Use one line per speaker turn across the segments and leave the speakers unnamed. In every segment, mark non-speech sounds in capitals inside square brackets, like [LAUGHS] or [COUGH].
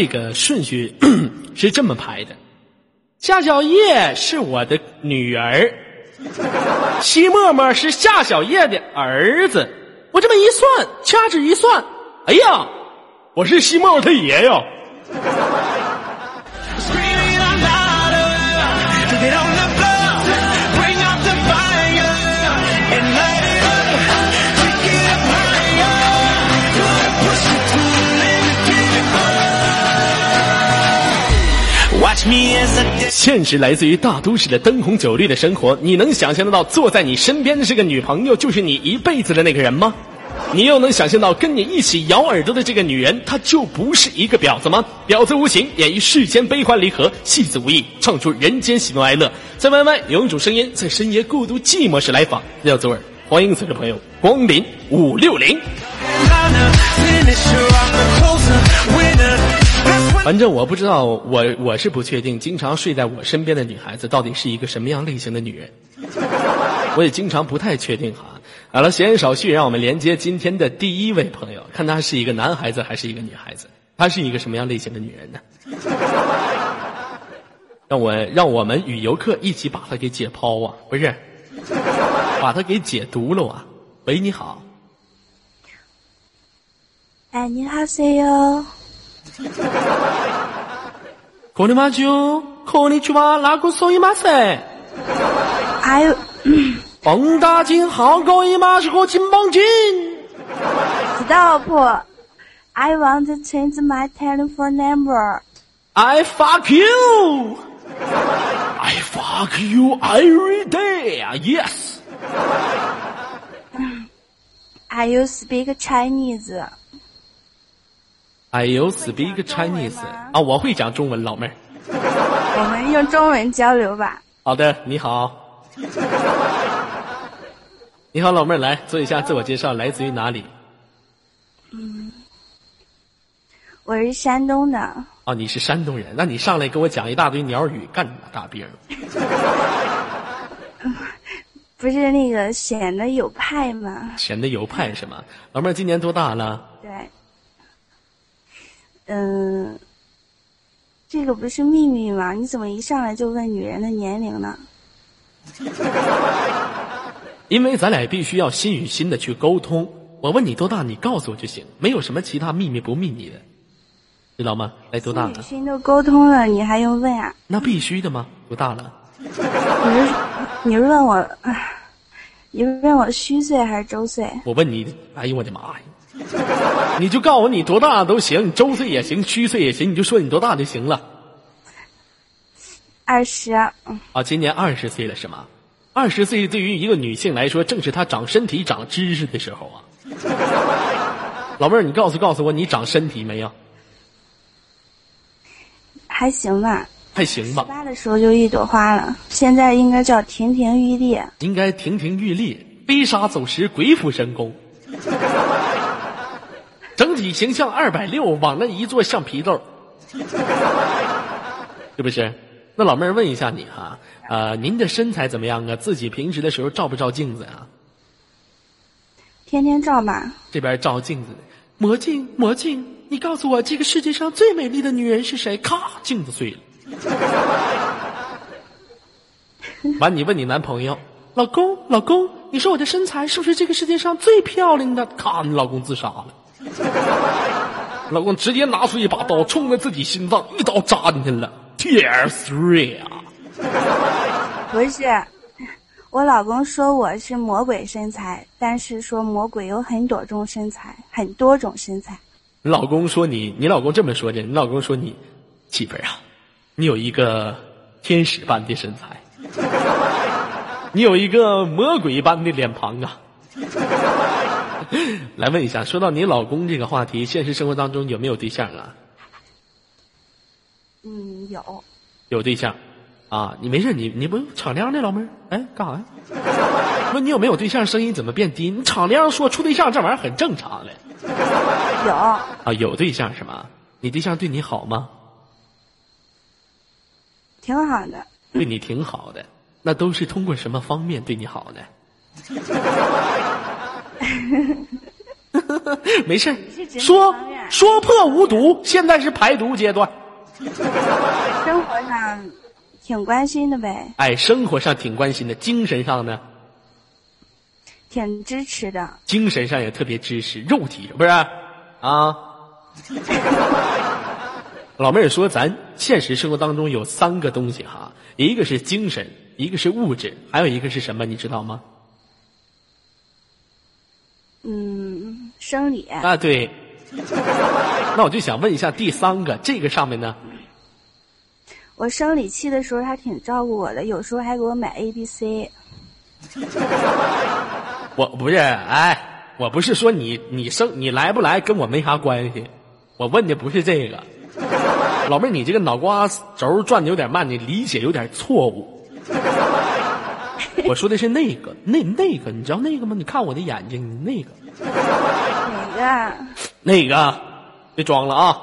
这个顺序 [CLEARS THROAT] 是这么排的：夏小叶是我的女儿，西沫沫是夏小叶的儿子。我这么一算，掐指一算，哎呀，我是西沫沫他爷呀！现实来自于大都市的灯红酒绿的生活，你能想象得到坐在你身边的这个女朋友就是你一辈子的那个人吗？你又能想象到跟你一起咬耳朵的这个女人，她就不是一个婊子吗？婊子无情，演绎世间悲欢离合；戏子无意，唱出人间喜怒哀乐。在 YY 有一种声音，在深夜孤独寂寞时来访，叫做味欢迎所有朋友光临五六零。反正我不知道，我我是不确定，经常睡在我身边的女孩子到底是一个什么样类型的女人，我也经常不太确定哈。好了，闲言少叙，让我们连接今天的第一位朋友，看他是一个男孩子还是一个女孩子，她是一个什么样类型的女人呢？[LAUGHS] 让我让我们与游客一起把她给解剖啊，不是，把她给解毒了啊。喂，你好。
哎，你好，C 哟。
こんにちは、こんにちは、哪个说一马噻？
还有，
蹦大金好高一马是个金棒金。
Stop! I want to change my telephone number.
I fuck you. I fuck you every day. Yes.
I you speak Chinese?
I you speak Chinese 啊，我会讲中文，老妹儿。
我们用中文交流吧。
好的，你好。你好，老妹儿，来做一下自我介绍，来自于哪里？
嗯，我是山东的。
哦，你是山东人，那你上来给我讲一大堆鸟语，干大兵？
不是那个显得有派吗？
显得有派是吗？老妹儿今年多大了？
对。嗯，这个不是秘密吗？你怎么一上来就问女人的年龄呢？[LAUGHS]
因为咱俩必须要心与心的去沟通。我问你多大，你告诉我就行，没有什么其他秘密不秘密的，知道吗？哎，多大了？
心都沟通了，你还用问啊？
那必须的吗？多大了？
你是你是问我，你是问我虚岁还是周岁？
我问你，哎呦我的妈呀！[LAUGHS] 你就告诉我你多大都行，你周岁也行，虚岁也行，你就说你多大就行了。
二十。啊，
今年二十岁了是吗？二十岁对于一个女性来说，正是她长身体、长知识的时候啊。[LAUGHS] 老妹儿，你告诉告诉我，你长身体没有？
还行吧。
还行吧。
十八的时候就一朵花了，现在应该叫亭亭玉立。
应该亭亭玉立，飞沙走石，鬼斧神工。整体形象二百六，往那一坐像皮豆，[LAUGHS] 是不是？那老妹儿问一下你哈，呃，您的身材怎么样啊？自己平时的时候照不照镜子啊？
天天照吧。
这边照镜子，魔镜魔镜，你告诉我这个世界上最美丽的女人是谁？咔，镜子碎了。[LAUGHS] 完，你问你男朋友，老公老公，你说我的身材是不是这个世界上最漂亮的？咔，你老公自杀了。[LAUGHS] 老公直接拿出一把刀，冲着自己心脏一刀扎进去了。Tear three 啊！
不是，我老公说我是魔鬼身材，但是说魔鬼有很多种身材，很多种身材。
你老公说你，你老公这么说的。你老公说你，媳妇儿啊，你有一个天使般的身材，[LAUGHS] 你有一个魔鬼般的脸庞啊。[LAUGHS] 来问一下，说到你老公这个话题，现实生活当中有没有对象啊？
嗯，有。
有对象，啊，你没事，你你不敞亮的老妹儿，哎，干啥呀？问你有没有对象？声音怎么变低？你敞亮说处对象这玩意儿很正常的。
有。
啊，有对象是吗？你对象对你好吗？
挺好的。
对你挺好的，那都是通过什么方面对你好的？[LAUGHS] 没事说说破无毒，现在是排毒阶段。[LAUGHS]
生活上挺关心的呗，
哎，生活上挺关心的，精神上呢，
挺支持的。
精神上也特别支持，肉体上不是啊？[LAUGHS] 老妹儿说，咱现实生活当中有三个东西哈，一个是精神，一个是物质，还有一个是什么？你知道吗？
嗯，生理
啊，对。[LAUGHS] 那我就想问一下，第三个这个上面呢？
我生理期的时候，他挺照顾我的，有时候还给我买 A、B、C。
我不是，哎，我不是说你你生你来不来跟我没啥关系，我问的不是这个。老妹儿，你这个脑瓜轴转的有点慢，你理解有点错误。[LAUGHS] 我说的是那个，那那个，你知道那个吗？你看我的眼睛，那个
哪个？
那个，别装了啊！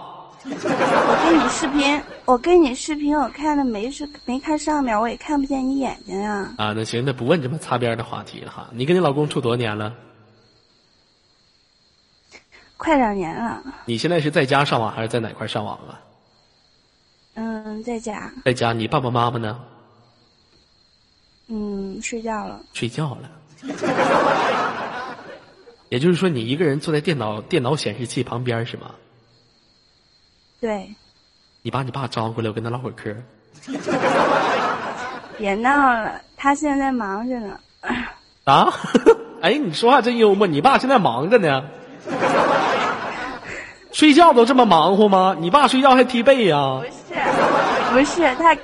我跟你视频，我跟你视频，我看的没是没看上面，我也看不见你眼睛啊、
啊，那行，那不问这么擦边的话题了哈。你跟你老公处多少年了？
快两年了，
你现在是在家上网还是在哪块上网啊？
嗯，在家，
在家，你爸爸妈妈呢？
嗯，睡觉了。
睡觉了。[LAUGHS] 也就是说，你一个人坐在电脑电脑显示器旁边是吗？
对，
你把你爸招过来，我跟他唠会儿嗑。[LAUGHS]
别闹了，他现在忙着呢。
啊？[LAUGHS] 哎，你说话真幽默。你爸现在忙着呢，睡觉都这么忙活吗？你爸睡觉还踢被呀、
不是，不是他，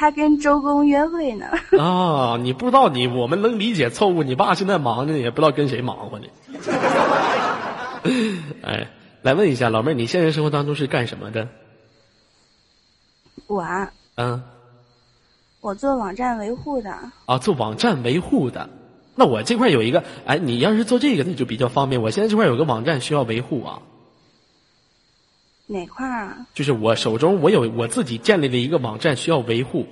他跟周公约会呢。[LAUGHS]
啊？你不知道你我们能理解错误。你爸现在忙着呢，也不知道跟谁忙活呢。[LAUGHS] 哎，来问一下老妹儿，你现实生活当中是干什么的？
我啊，
嗯。
我做网站维护的。
啊，做网站维护的。那我这块有一个，哎，你要是做这个那就比较方便。我现在这块有个网站需要维护啊，
哪块儿啊？
就是我手中我有我自己建立的一个网站需要维护。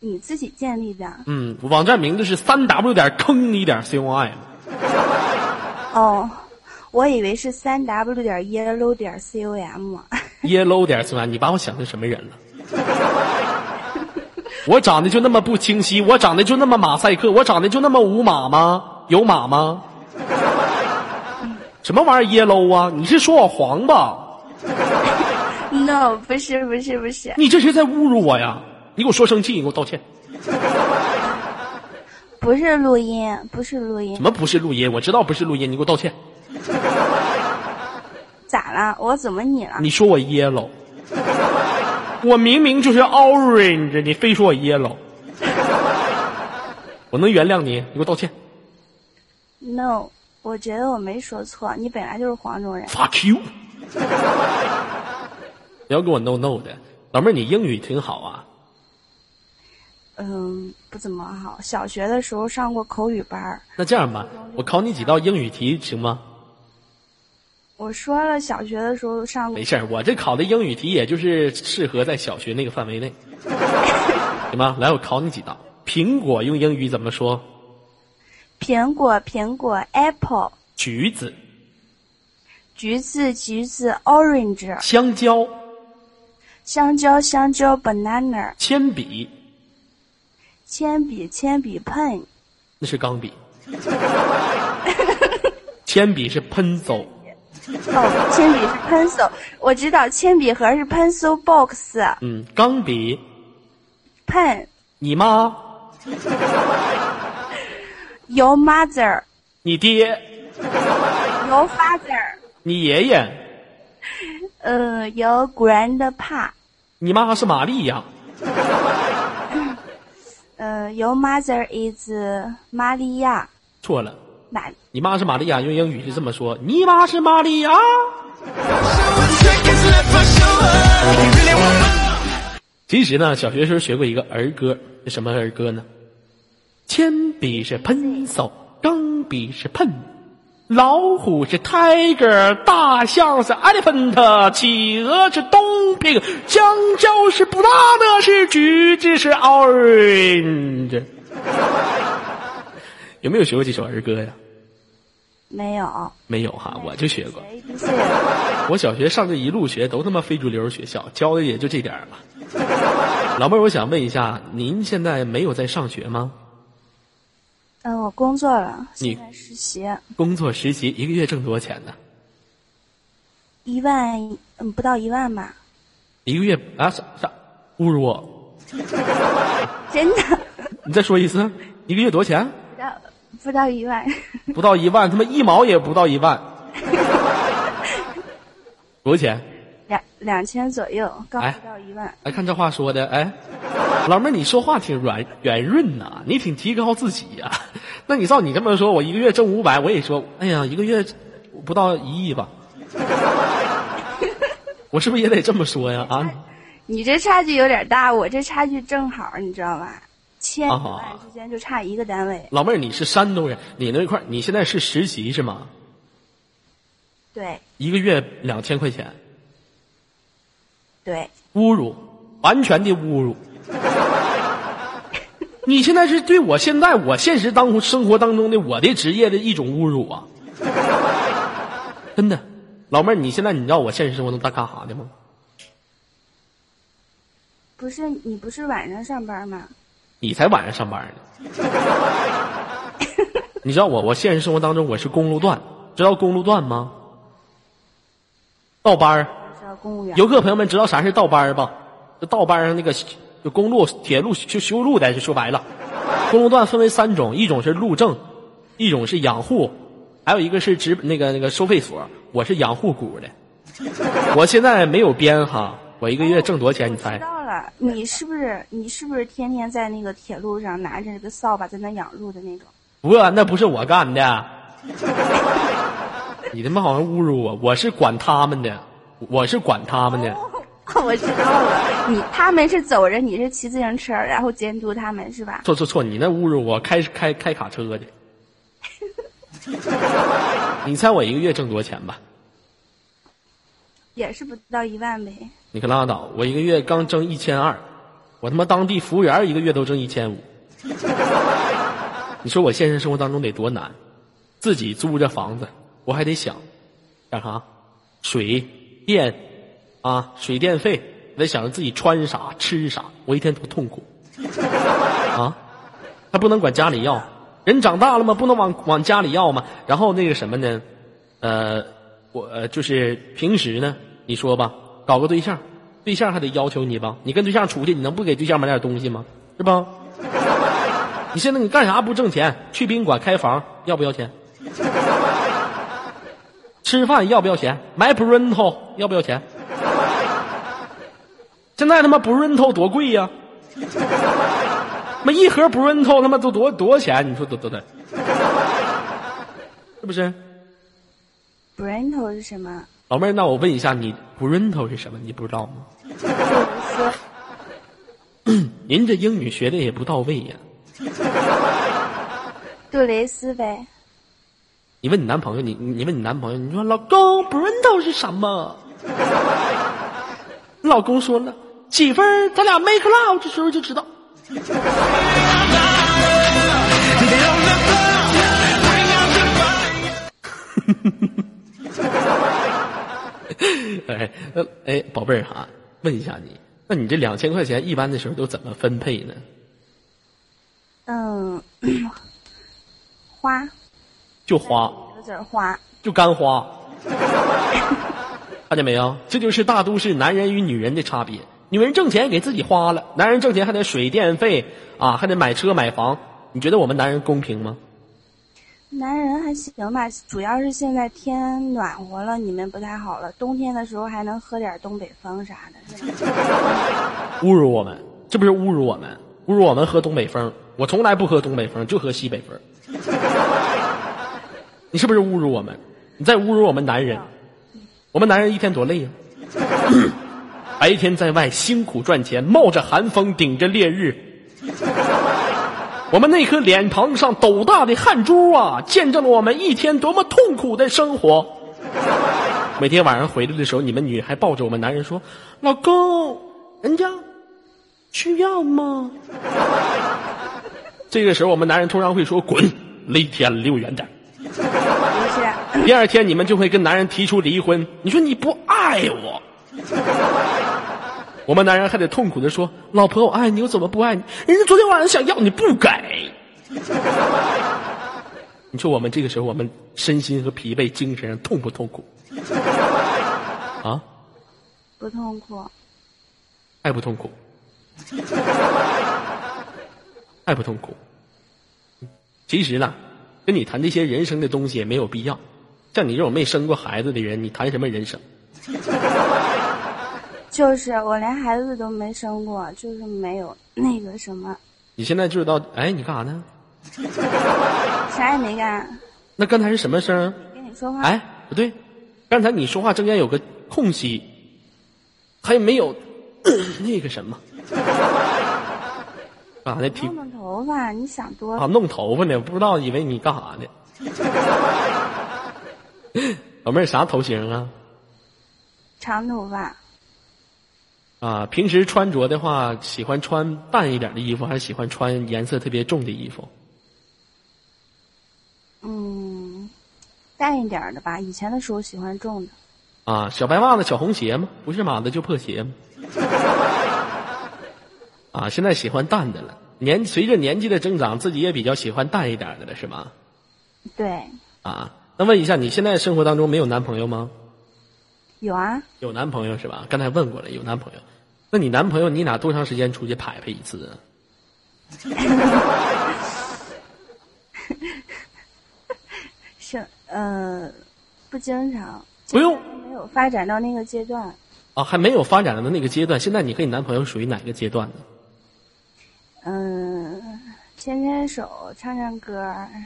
你自己建立的？
嗯，网站名字是三 w 点坑你点 com。
哦，我以为是三 w 点 yellow 点 com。[LAUGHS]
yellow 点 com，你把我想成什么人了？我长得就那么不清晰，我长得就那么马赛克，我长得就那么无码吗？有码吗？什么玩意儿 yellow 啊？你是说我黄吧
？No，不是，不是，不是，
你这是在侮辱我呀！你给我说生气，你给我道歉。
不是录音，不是录音
什。么不是录音？我知道不是录音，你给我道歉。
咋了？我怎么你了？
你说我 yellow，我明明就是 orange，你非说我 yellow，我能原谅你？你给我道歉。
No，我觉得我没说错，你本来就是黄种人。
Fuck you！[LAUGHS] 不要给我 no no 的，老妹儿，你英语挺好啊。
嗯，不怎么好。小学的时候上过口语班儿。
那这样吧，我考你几道英语题行吗？
我说了，小学的时候上过
没。事儿，我这考的英语题也就是适合在小学那个范围内，[LAUGHS] 行吗？来，我考你几道。苹果用英语怎么说？
苹果，苹果，apple，
橘子、
橘子，橘子，orange，
香蕉、
香蕉，香蕉，banana，
铅笔，
铅笔，铅笔，pen，
那是钢笔。[LAUGHS] 铅笔是 pencil，
哦，铅笔是 pencil，我知道铅笔盒是 pencil box，pen，
嗯，钢笔，你妈、[LAUGHS]
your mother，
你爹、
your father，
你爷爷、[LAUGHS]
呃，your grandpa，[LAUGHS]
你妈是玛丽亚，
呃，your mother is 玛利亚，
错了，
哪？
你妈是玛利亚，用英语是这么说：你妈是玛利亚。其实呢，小学时候学过一个儿歌，是什么儿歌呢？铅笔是 pencil，钢笔是 pen，老虎是 tiger，大象是 elephant，企鹅是 dumpling，香蕉是 banana，是橘子是 orange。有没有学过这首儿歌呀？
没有，
没有哈，我就学过。我小学上这一路学都他妈非主流学校，教的也就这点儿了。老妹儿，我想问一下，您现在没有在上学吗？
嗯，我工作了，
你
现在实习，
工作实习一个月挣多少钱呢？
一万，嗯，不到一万吧，
一个月啊啥啥？侮辱我！
真的 [LAUGHS]
你再说一次，一个月多少钱？
不到不到一万，
不到一万，他妈一毛也不到一万。[LAUGHS] 多少钱？
两两千左右，刚
哎
不到一万。
哎，看这话说的，哎，老妹儿，你说话挺软圆润呐，你挺提高自己呀、[LAUGHS] 那你照你这么说，我一个月挣五百，我也说，哎呀，一个月不到一亿吧？[LAUGHS] 我是不是也得这么说呀？啊，
你这差距有点大，我这差距正好，你知道吧？千
啊
万之间就差一个单位。
老妹儿，你是山东人，你那块儿你现在是实习是吗？
对
一个月两千块钱，
对，
侮辱，完全的侮辱。[LAUGHS] 你现在是对我现在我现实当生活当中的我的职业的一种侮辱啊！真的，老妹儿，你现在你知道我现实生活中在干啥的吗？
不是你不是晚上上班吗？
你才晚上上班呢。[LAUGHS] 你知道我我现实生活当中我是公路段，知道公路段吗？倒班儿。游客朋友们知道啥是倒班儿吧？就倒班上那个就公路、铁路修修路的，就说白了，公路段分为三种，一种是路政，一种是养护，还有一个是值那个那个收费所。我是养护股的，我现在没有编哈，我一个月挣多少钱？你
知
猜？
道了，你是不是你是不是天天在那个铁路上拿着这个扫把在那养路的那种？
不，那不是我干的。你他妈好像侮辱我，我是管他们的，我是管他们的。
我知道了，你他们是走着，你是骑自行车，然后监督他们是吧？
错错错，你那侮辱我，开开开卡车的。[LAUGHS] 你猜我一个月挣多少钱吧？
也是不到一万呗。
你可拉倒，我一个月刚挣一千二，我他妈当地服务员一个月都挣一千五。[LAUGHS] 你说我现实生活当中得多难？自己租着房子，我还得想干啥？水电啊，水电费，我得想着自己穿啥吃啥，我一天多痛苦啊！还不能管家里要，人长大了吗，不能往往家里要吗。然后那个什么呢？呃，我就是平时呢，你说吧，搞个对象，对象还得要求你吧？你跟对象出去，你能不给对象买点东西吗？是吧？[LAUGHS] 你现在你干啥不挣钱？去宾馆开房要不要钱？吃饭要不要钱？买 Brento 要不要钱？现在他妈 Brento 多贵呀、妈一盒 Brento 他妈都多多少钱？你说多多多，是不是
？Brento 是什么？
老妹儿，那我问一下，你 Brento 是什么？你不知道吗？
说 [CLEARS THROAT]
您这英语学的也不到位呀。
杜蕾斯呗。
你问你男朋友，你你问你男朋友，你说老公 Brento 是什么？[LAUGHS] 老公说了，媳妇儿，咱俩 make love 的时候就知道。[LAUGHS] 哎，哎，宝贝儿哈，问一下你，那你这两千块钱一般的时候都怎么分配呢？
嗯，[CLEARS THROAT] 花，
就花，
花。
就干花。[LAUGHS] 看见没有？这就是大都市男人与女人的差别。女人挣钱给自己花了，男人挣钱还得水电费啊，还得买车买房。你觉得我们男人公平吗？
男人还行吧，主要是现在天暖和了，你们不太好了。冬天的时候还能喝点东北风啥的，[LAUGHS]
侮辱我们，这不是侮辱我们？侮辱我们喝东北风？我从来不喝东北风，就喝西北风。你是不是侮辱我们？你在侮辱我们男人？我们男人一天多累呀、[LAUGHS] 白天在外辛苦赚钱，冒着寒风，顶着烈日。我们那颗脸庞上斗大的汗珠啊，见证了我们一天多么痛苦的生活。每天晚上回来的时候，你们女还抱着我们男人说：“老公，人家需要吗？” [LAUGHS] 这个时候，我们男人通常会说：“滚，离天离我远点。
不是，
第二天你们就会跟男人提出离婚。你说你不爱我，[LAUGHS] 我们男人还得痛苦的说：“老婆，我爱你，我怎么不爱你？人家昨天晚上想要你不给。[LAUGHS] ”你说我们这个时候，我们身心和疲惫、精神上痛不痛苦？[LAUGHS] 啊？
不痛苦。
爱不痛苦？爱不痛苦？其实呢，跟你谈这些人生的东西也没有必要。像你这种没生过孩子的人，你谈什么人生？[LAUGHS]
就是我连孩子都没生过，就是没有那个什么。
你现在就知道？哎，你干啥呢？[LAUGHS]
啥也没干。
那刚才是什么声？
跟你说话。
哎，不对，刚才你说话中间有个空隙，还没有 [COUGHS] 那个什么。干啥呢？
弄弄头发，你想多了。
啊，弄头发呢？不知道，以为你干啥呢？[LAUGHS] 老妹儿啥头型啊？
长头发。
啊，平时穿着的话，喜欢穿淡一点的衣服，还是喜欢穿颜色特别重的衣服？
嗯，淡一点的吧。以前的时候喜欢重的。
啊，小白袜子、小红鞋吗？不是码子就破鞋吗？啊，现在喜欢淡的了。年随着年纪的增长，自己也比较喜欢淡一点的了，是吗？
对。
啊，那问一下，你现在生活当中没有男朋友吗？
有啊。
有男朋友是吧？刚才问过了，有男朋友。那你男朋友，你俩多长时间出去拍拍一次？[LAUGHS]
是，呃，不经常。
不用。
没有发展到那个阶段。
啊，还没有发展到那个阶段。现在你和你男朋友属于哪个阶段呢？
嗯，牵牵手，唱唱歌，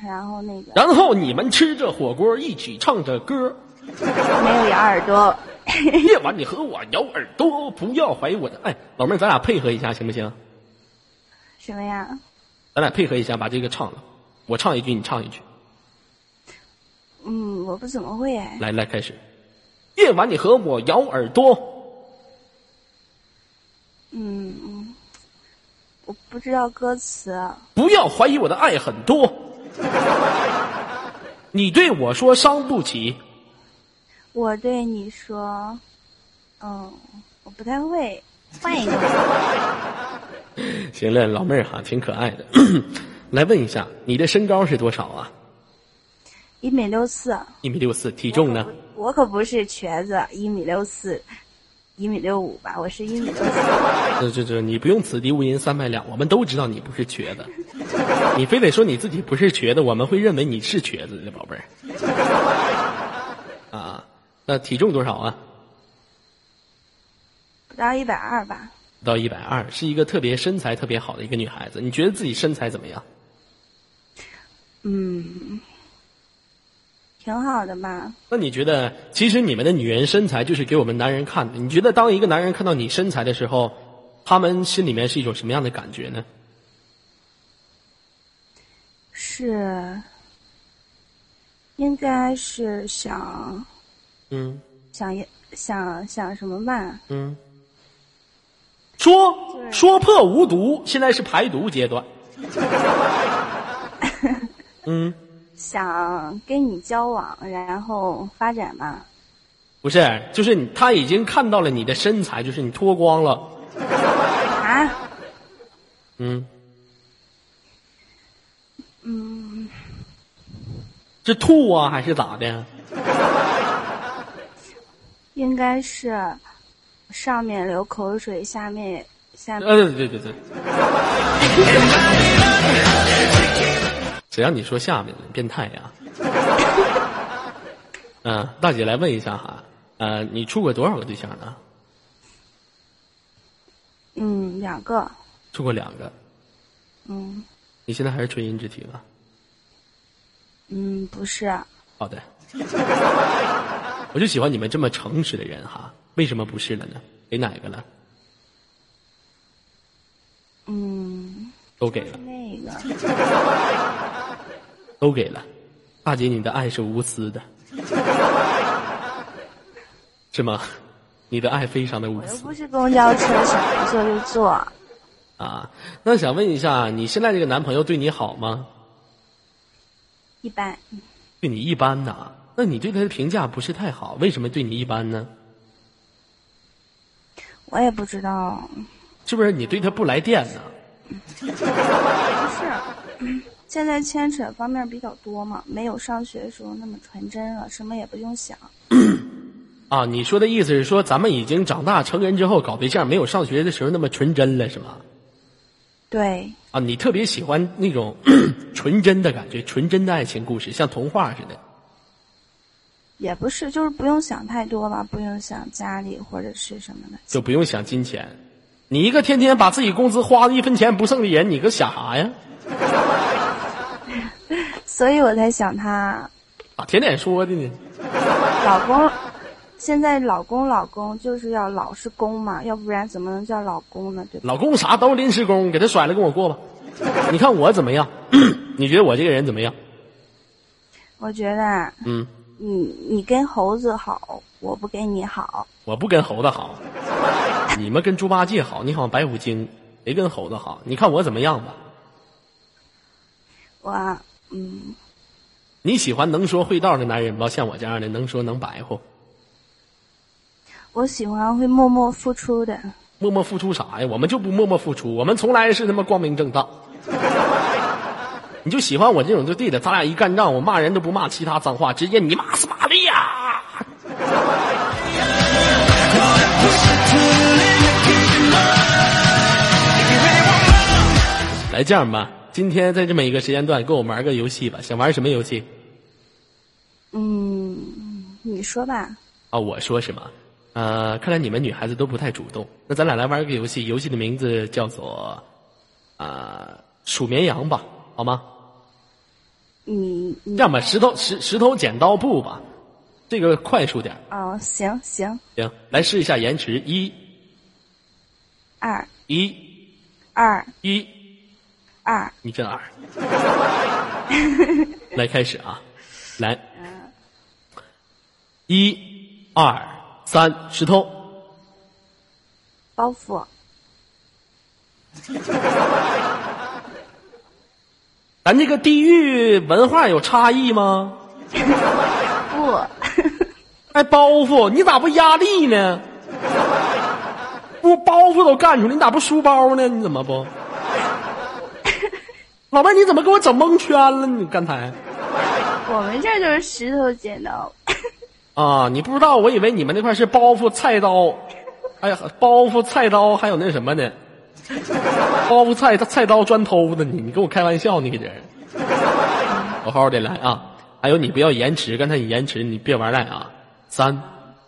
然后那个。
然后你们吃着火锅，一起唱着歌。
没有咬耳朵。
夜晚你和我咬耳朵，不要怀疑我的爱。老妹儿，咱俩配合一下行不行？
什么呀？
咱俩配合一下，把这个唱了。我唱一句，你唱一句。
嗯，我不怎么会哎。
来来，开始。夜晚你和我咬耳朵。
嗯，我不知道歌词。
不要怀疑我的爱很多。你对我说伤不起。
我对你说，嗯，我不太会，换一个。[LAUGHS]
行了，老妹儿哈，挺可爱的。[CLEARS THROAT] 来问一下，你的身高是多少啊？
一米六四。
一米六四，体重呢？
我可不是瘸子，一米六四，一米六五吧？我是一米六四。
这这这，你不用此地无银三百两，我们都知道你不是瘸子。你非得说你自己不是瘸子，我们会认为你是瘸子的宝贝儿。[LAUGHS] 啊。那体重多少啊？
不到一百二吧。
不到一百二，是一个特别身材特别好的一个女孩子。你觉得自己身材怎么样？
嗯，挺好的吧。
那你觉得，其实你们的女人身材就是给我们男人看的。你觉得，当一个男人看到你身材的时候，他们心里面是一种什么样的感觉呢？
是，应该是想。
嗯，
想想想什么吧？
嗯，说说破无毒，现在是排毒阶段。[LAUGHS] 嗯，
想跟你交往，然后发展嘛？
不是，就是你，他已经看到了你的身材，就是你脱光了。
啊？
嗯。
嗯。
是吐啊，还是咋的？
应该是上面流口水，下面下面。
呃，对对对。谁让你说下面的变态呀？[LAUGHS] 嗯，大姐来问一下哈，呃，你处过多少个对象呢？
嗯，两个。
处过两个。
嗯。
你现在还是纯阴之体吗？
嗯，不是。
好的。[LAUGHS] 我就喜欢你们这么诚实的人哈，为什么不是了呢？给哪个了？
嗯，
都给了。
那个 [LAUGHS]
都给了，大姐，你的爱是无私的，[LAUGHS] 是吗？你的爱非常的无私。
我又不是公交车，想坐就坐。
啊，那想问一下，你现在这个男朋友对你好吗？
一般。
对你一般呐。那你对他的评价不是太好，为什么对你一般呢？
我也不知道，
是不是你对他不来电呢？
不是，[LAUGHS] 现在牵扯方面比较多嘛，没有上学的时候那么纯真了，什么也不用想。[CLEARS THROAT]
啊，你说的意思是说，咱们已经长大成人之后搞对象，没有上学的时候那么纯真了，是吗？
对，
啊，你特别喜欢那种 [CLEARS THROAT] 纯真的感觉，纯真的爱情故事，像童话似的。
也不是，就是不用想太多吧，不用想家里或者是什么的。
就不用想金钱。你一个天天把自己工资花的一分钱不剩的人，你个想啥呀？
所以我才想他。
啊，甜点说的呢。
老公，现在老公老公就是要老是公嘛，要不然怎么能叫老公呢？对吧？
老公啥都是临时工，给他甩了跟我过吧。[LAUGHS] 你看我怎么样？[CLEARS THROAT] 你觉得我这个人怎么样？
我觉得，
嗯，
你你跟猴子好，我不跟你好。
我不跟猴子好，你们跟猪八戒好，你好像白骨精，没跟猴子好。你看我怎么样吧？
我，嗯，
你喜欢能说会道的男人吗？像我这样的能说能白活，
我喜欢会默默付出的。
默默付出啥呀？我们就不默默付出，我们从来是他妈光明正大。你就喜欢我这种就对的，咱俩一干仗，我骂人都不骂其他脏话，直接你骂死玛利亚。来这样吧，今天在这么一个时间段，跟我玩个游戏吧。想玩什么游戏？
嗯，你说吧。
啊，我说什么？呃，看来你们女孩子都不太主动。那咱俩来玩个游戏，游戏的名字叫做啊数绵羊吧，好吗？
你你
这样吧，石头石石头剪刀布吧，这个快速点。
哦，行行，
行，来试一下延迟，一
二
一
二
一，
二，
你真二。[LAUGHS] 来开始啊，来，一二三，石头。
包袱。[LAUGHS]
咱这个地域文化有差异吗？[LAUGHS]
不，
还包袱，你咋不压力呢？不包袱都干出来，你咋不书包呢？你怎么不？老妹儿，你怎么给我整蒙圈了？你刚才
我们这儿就是石头剪刀。
啊，你不知道，我以为你们那块是包袱、菜刀，哎呀，包袱、菜刀，还有那什么呢？包袱、菜菜刀、砖头的，你你跟我开玩笑，你搁这我，好好的来啊！还有你不要延迟，刚才你延迟，你别玩赖啊！三、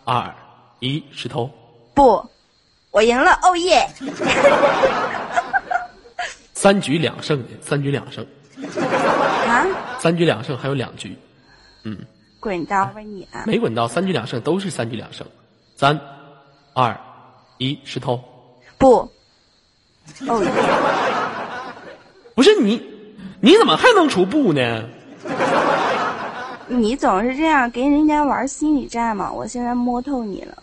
二、一，石头。
不，我赢了，哦耶！
三局两胜，三局两胜，
啊，
三局两胜，还有两局，嗯
滚刀吧你啊！
没滚刀三局两胜，都是三局两胜。三、二、一，石头。
不，哦耶！
不是你，你怎么还能出布呢？
你总是这样跟人家玩心理战嘛，我现在摸透你了，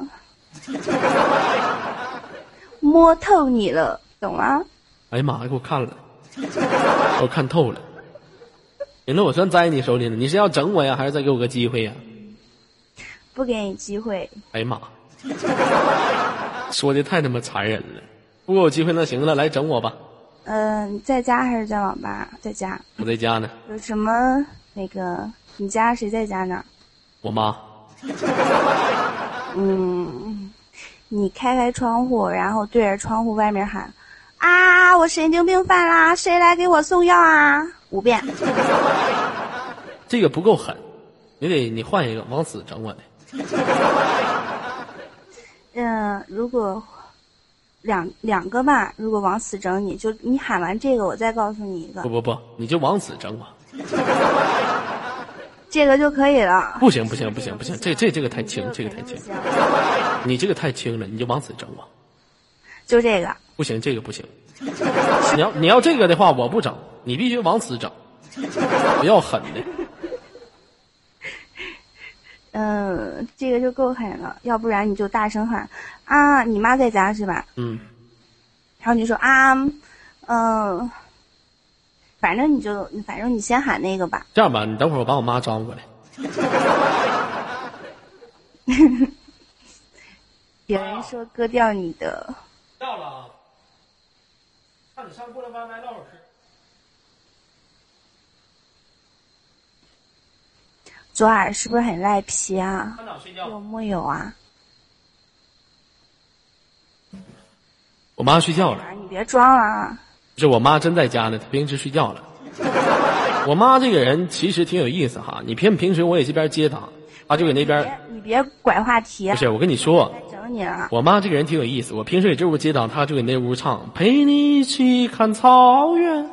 摸透你了，懂吗？
哎呀妈呀，给我看了，[LAUGHS] 给我看透了。行了，我算栽你手里了。你是要整我呀，还是再给我个机会呀？
不给你机会，
哎呀妈，说的太他妈残忍了。不给我机会，那行了，来整我吧。
嗯、你在家还是在网吧？在家。
我在家呢，
有什么那个？你家谁在家呢？
我妈。
嗯，你开开窗户，然后对着窗户外面喊：“啊，我神经病犯啦！谁来给我送药啊？”五遍。[LAUGHS]
这个不够狠，你得你换一个往死整我的。[LAUGHS]
嗯，如果两两个吧，如果往死整你，就你喊完这个，我再告诉你一个
不，不不，你就往死整我。
这个就可以了。
不行不行不行不行，这这这个太轻，这个太轻你这个太轻了，你就往死整我。
就这个。
不行，这个不行。你要你要这个的话，我不整，你必须往死整，不要狠的。
嗯，这个就够狠了，要不然你就大声喊啊，你妈在家是吧？
嗯，
然后你就说啊，嗯、反正你就反正你先喊那个吧。
这样吧，你等会儿我把我妈招过来。[LAUGHS]
有人说割掉你的，
掉了。
左耳是不是很赖皮啊？有木有啊？
我妈睡觉了，
你别装了啊！
是我妈真在家呢，她平时睡觉了。我妈这个人其实挺有意思哈，你平平时我也这边接她，她就给那边。
别你别拐话题。
不是，我跟你说，
整你了。
我妈这个人挺有意思，我平时也这屋接档，她就给那屋唱《陪你去看草原》。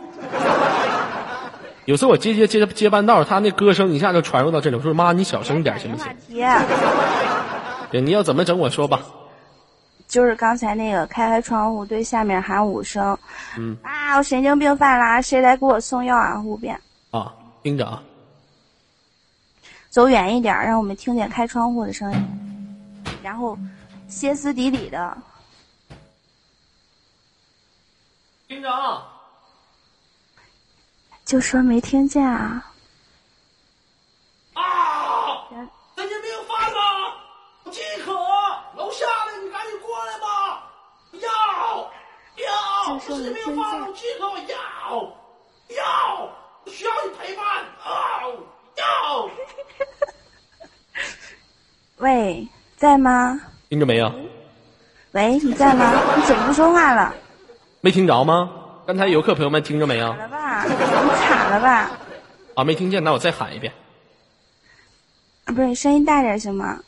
有时候我接接接接半道，她那歌声一下就传入到这里。我说妈，你小声点行不行？对，你要怎么整我说吧。
就是刚才那个开开窗户对下面喊五声，
嗯
啊，我神经病犯了，谁来给我送药啊？五遍。
啊，听着啊，
走远一点，让我们听见开窗户的声音，然后歇斯底里的。
听着啊，
就说没听见啊。
啊！神经病犯了，饥渴，楼下的你赶紧过来吧！要要，
神经
病犯了，饥渴，要要，需要你陪伴啊！要。[LAUGHS]
喂，在吗？
听着没有？
喂，你在吗？你怎么不说话了？
没听着吗？刚才游客朋友们听着没有？
卡了吧？你卡了吧？
啊，没听见，那我再喊一遍。
啊，不是，你声音大点行吗？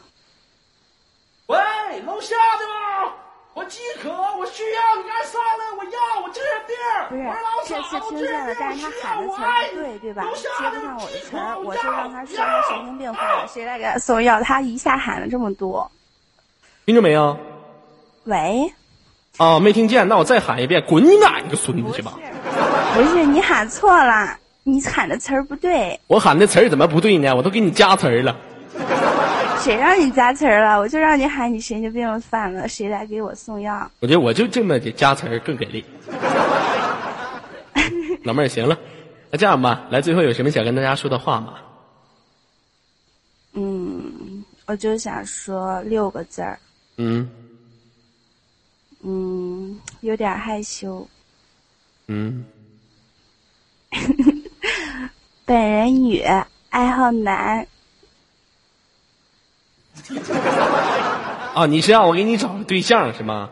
喂，楼下的吗？我饥渴，我需要，你赶紧上来，我要，我这病。
不是，这次听见了，但是他喊的词儿不对，对吧？接不上我的词儿，我就让他说他神经病犯了，谁来给他送药？他一下喊了这么多。
听着没有？
喂。
啊，没听见，那我再喊一遍，滚你奶奶个孙子去吧！
不是你喊错了，你喊的词儿不对。
我喊的词儿怎么不对呢？我都给你加词儿了。
谁让你加词儿了？我就让你喊你神经病犯了，谁来给我送药？
我觉得我就这么的加词儿更给力。[LAUGHS] 老妹儿，行了，那这样吧，来，最后有什么想跟大家说的话吗？
嗯，我就想说六个字儿。
嗯。
嗯，有点害羞。
嗯。
本人女，爱好男。
啊，你是让我给你找个对象是吗？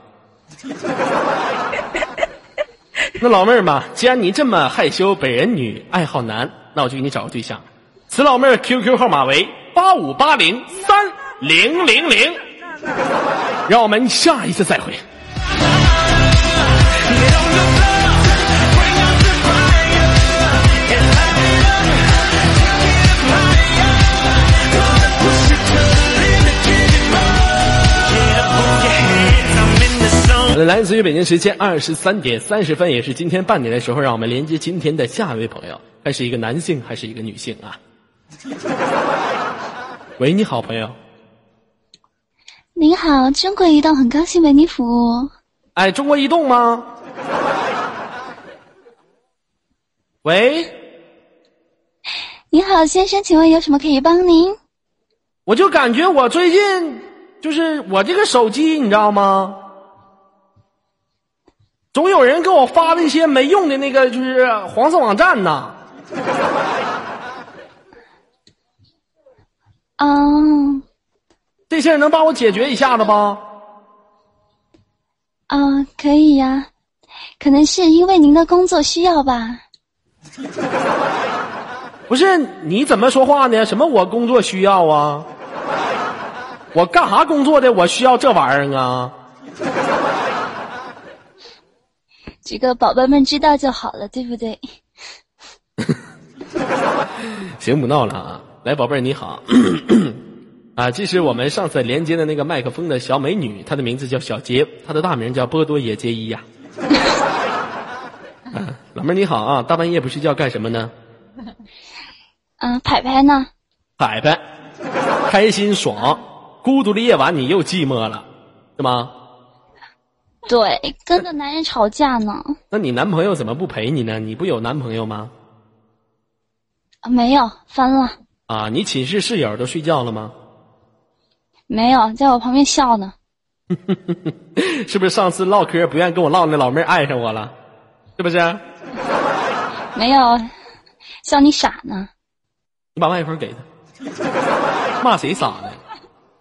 那老妹儿嘛，既然你这么害羞，本人女，爱好男，那我就给你找个对象。此老妹儿 QQ 号码为八五八零三零零零。[LAUGHS] 让我们下一次再会。[LAUGHS] 来自于北京时间二十三点三十分，也是今天半点的时候，让我们连接今天的下一位朋友，他是一个男性还是一个女性啊？[LAUGHS] 喂，你好，朋友。
您好，中国移动很高兴为您服务。
哎，中国移动吗？喂。
你好，先生，请问有什么可以帮您？
我就感觉我最近就是我这个手机，你知道吗？总有人给我发那些没用的那个，就是黄色网站呐。
嗯，
这事儿能帮我解决一下子吗？
啊，可以呀，可能是因为您的工作需要吧。[LAUGHS]
不是你怎么说话呢？什么我工作需要啊？我干啥工作的？我需要这玩意儿啊？
这个宝贝们知道就好了，对不对？[LAUGHS]
行，不闹了啊！来，宝贝儿你好，啊，这是我们上次连接的那个麦克风的小美女，她的名字叫小杰，她的大名叫波多野结衣呀。啊，老妹儿你好啊，大半夜不睡觉干什么呢？[LAUGHS]
嗯，牌牌呢？
牌牌，开心爽，孤独的夜晚你又寂寞了，是吗？
对，跟个男人吵架呢。
那你男朋友怎么不陪你呢？你不有男朋友吗？
啊，没有，分了。
啊，你寝室室友都睡觉了吗？
没有，在我旁边笑呢。[LAUGHS]
是不是上次唠嗑不愿意跟我唠那老妹儿爱上我了？是不是？
没有，笑你傻呢。
你把麦克风给他，骂谁傻呢？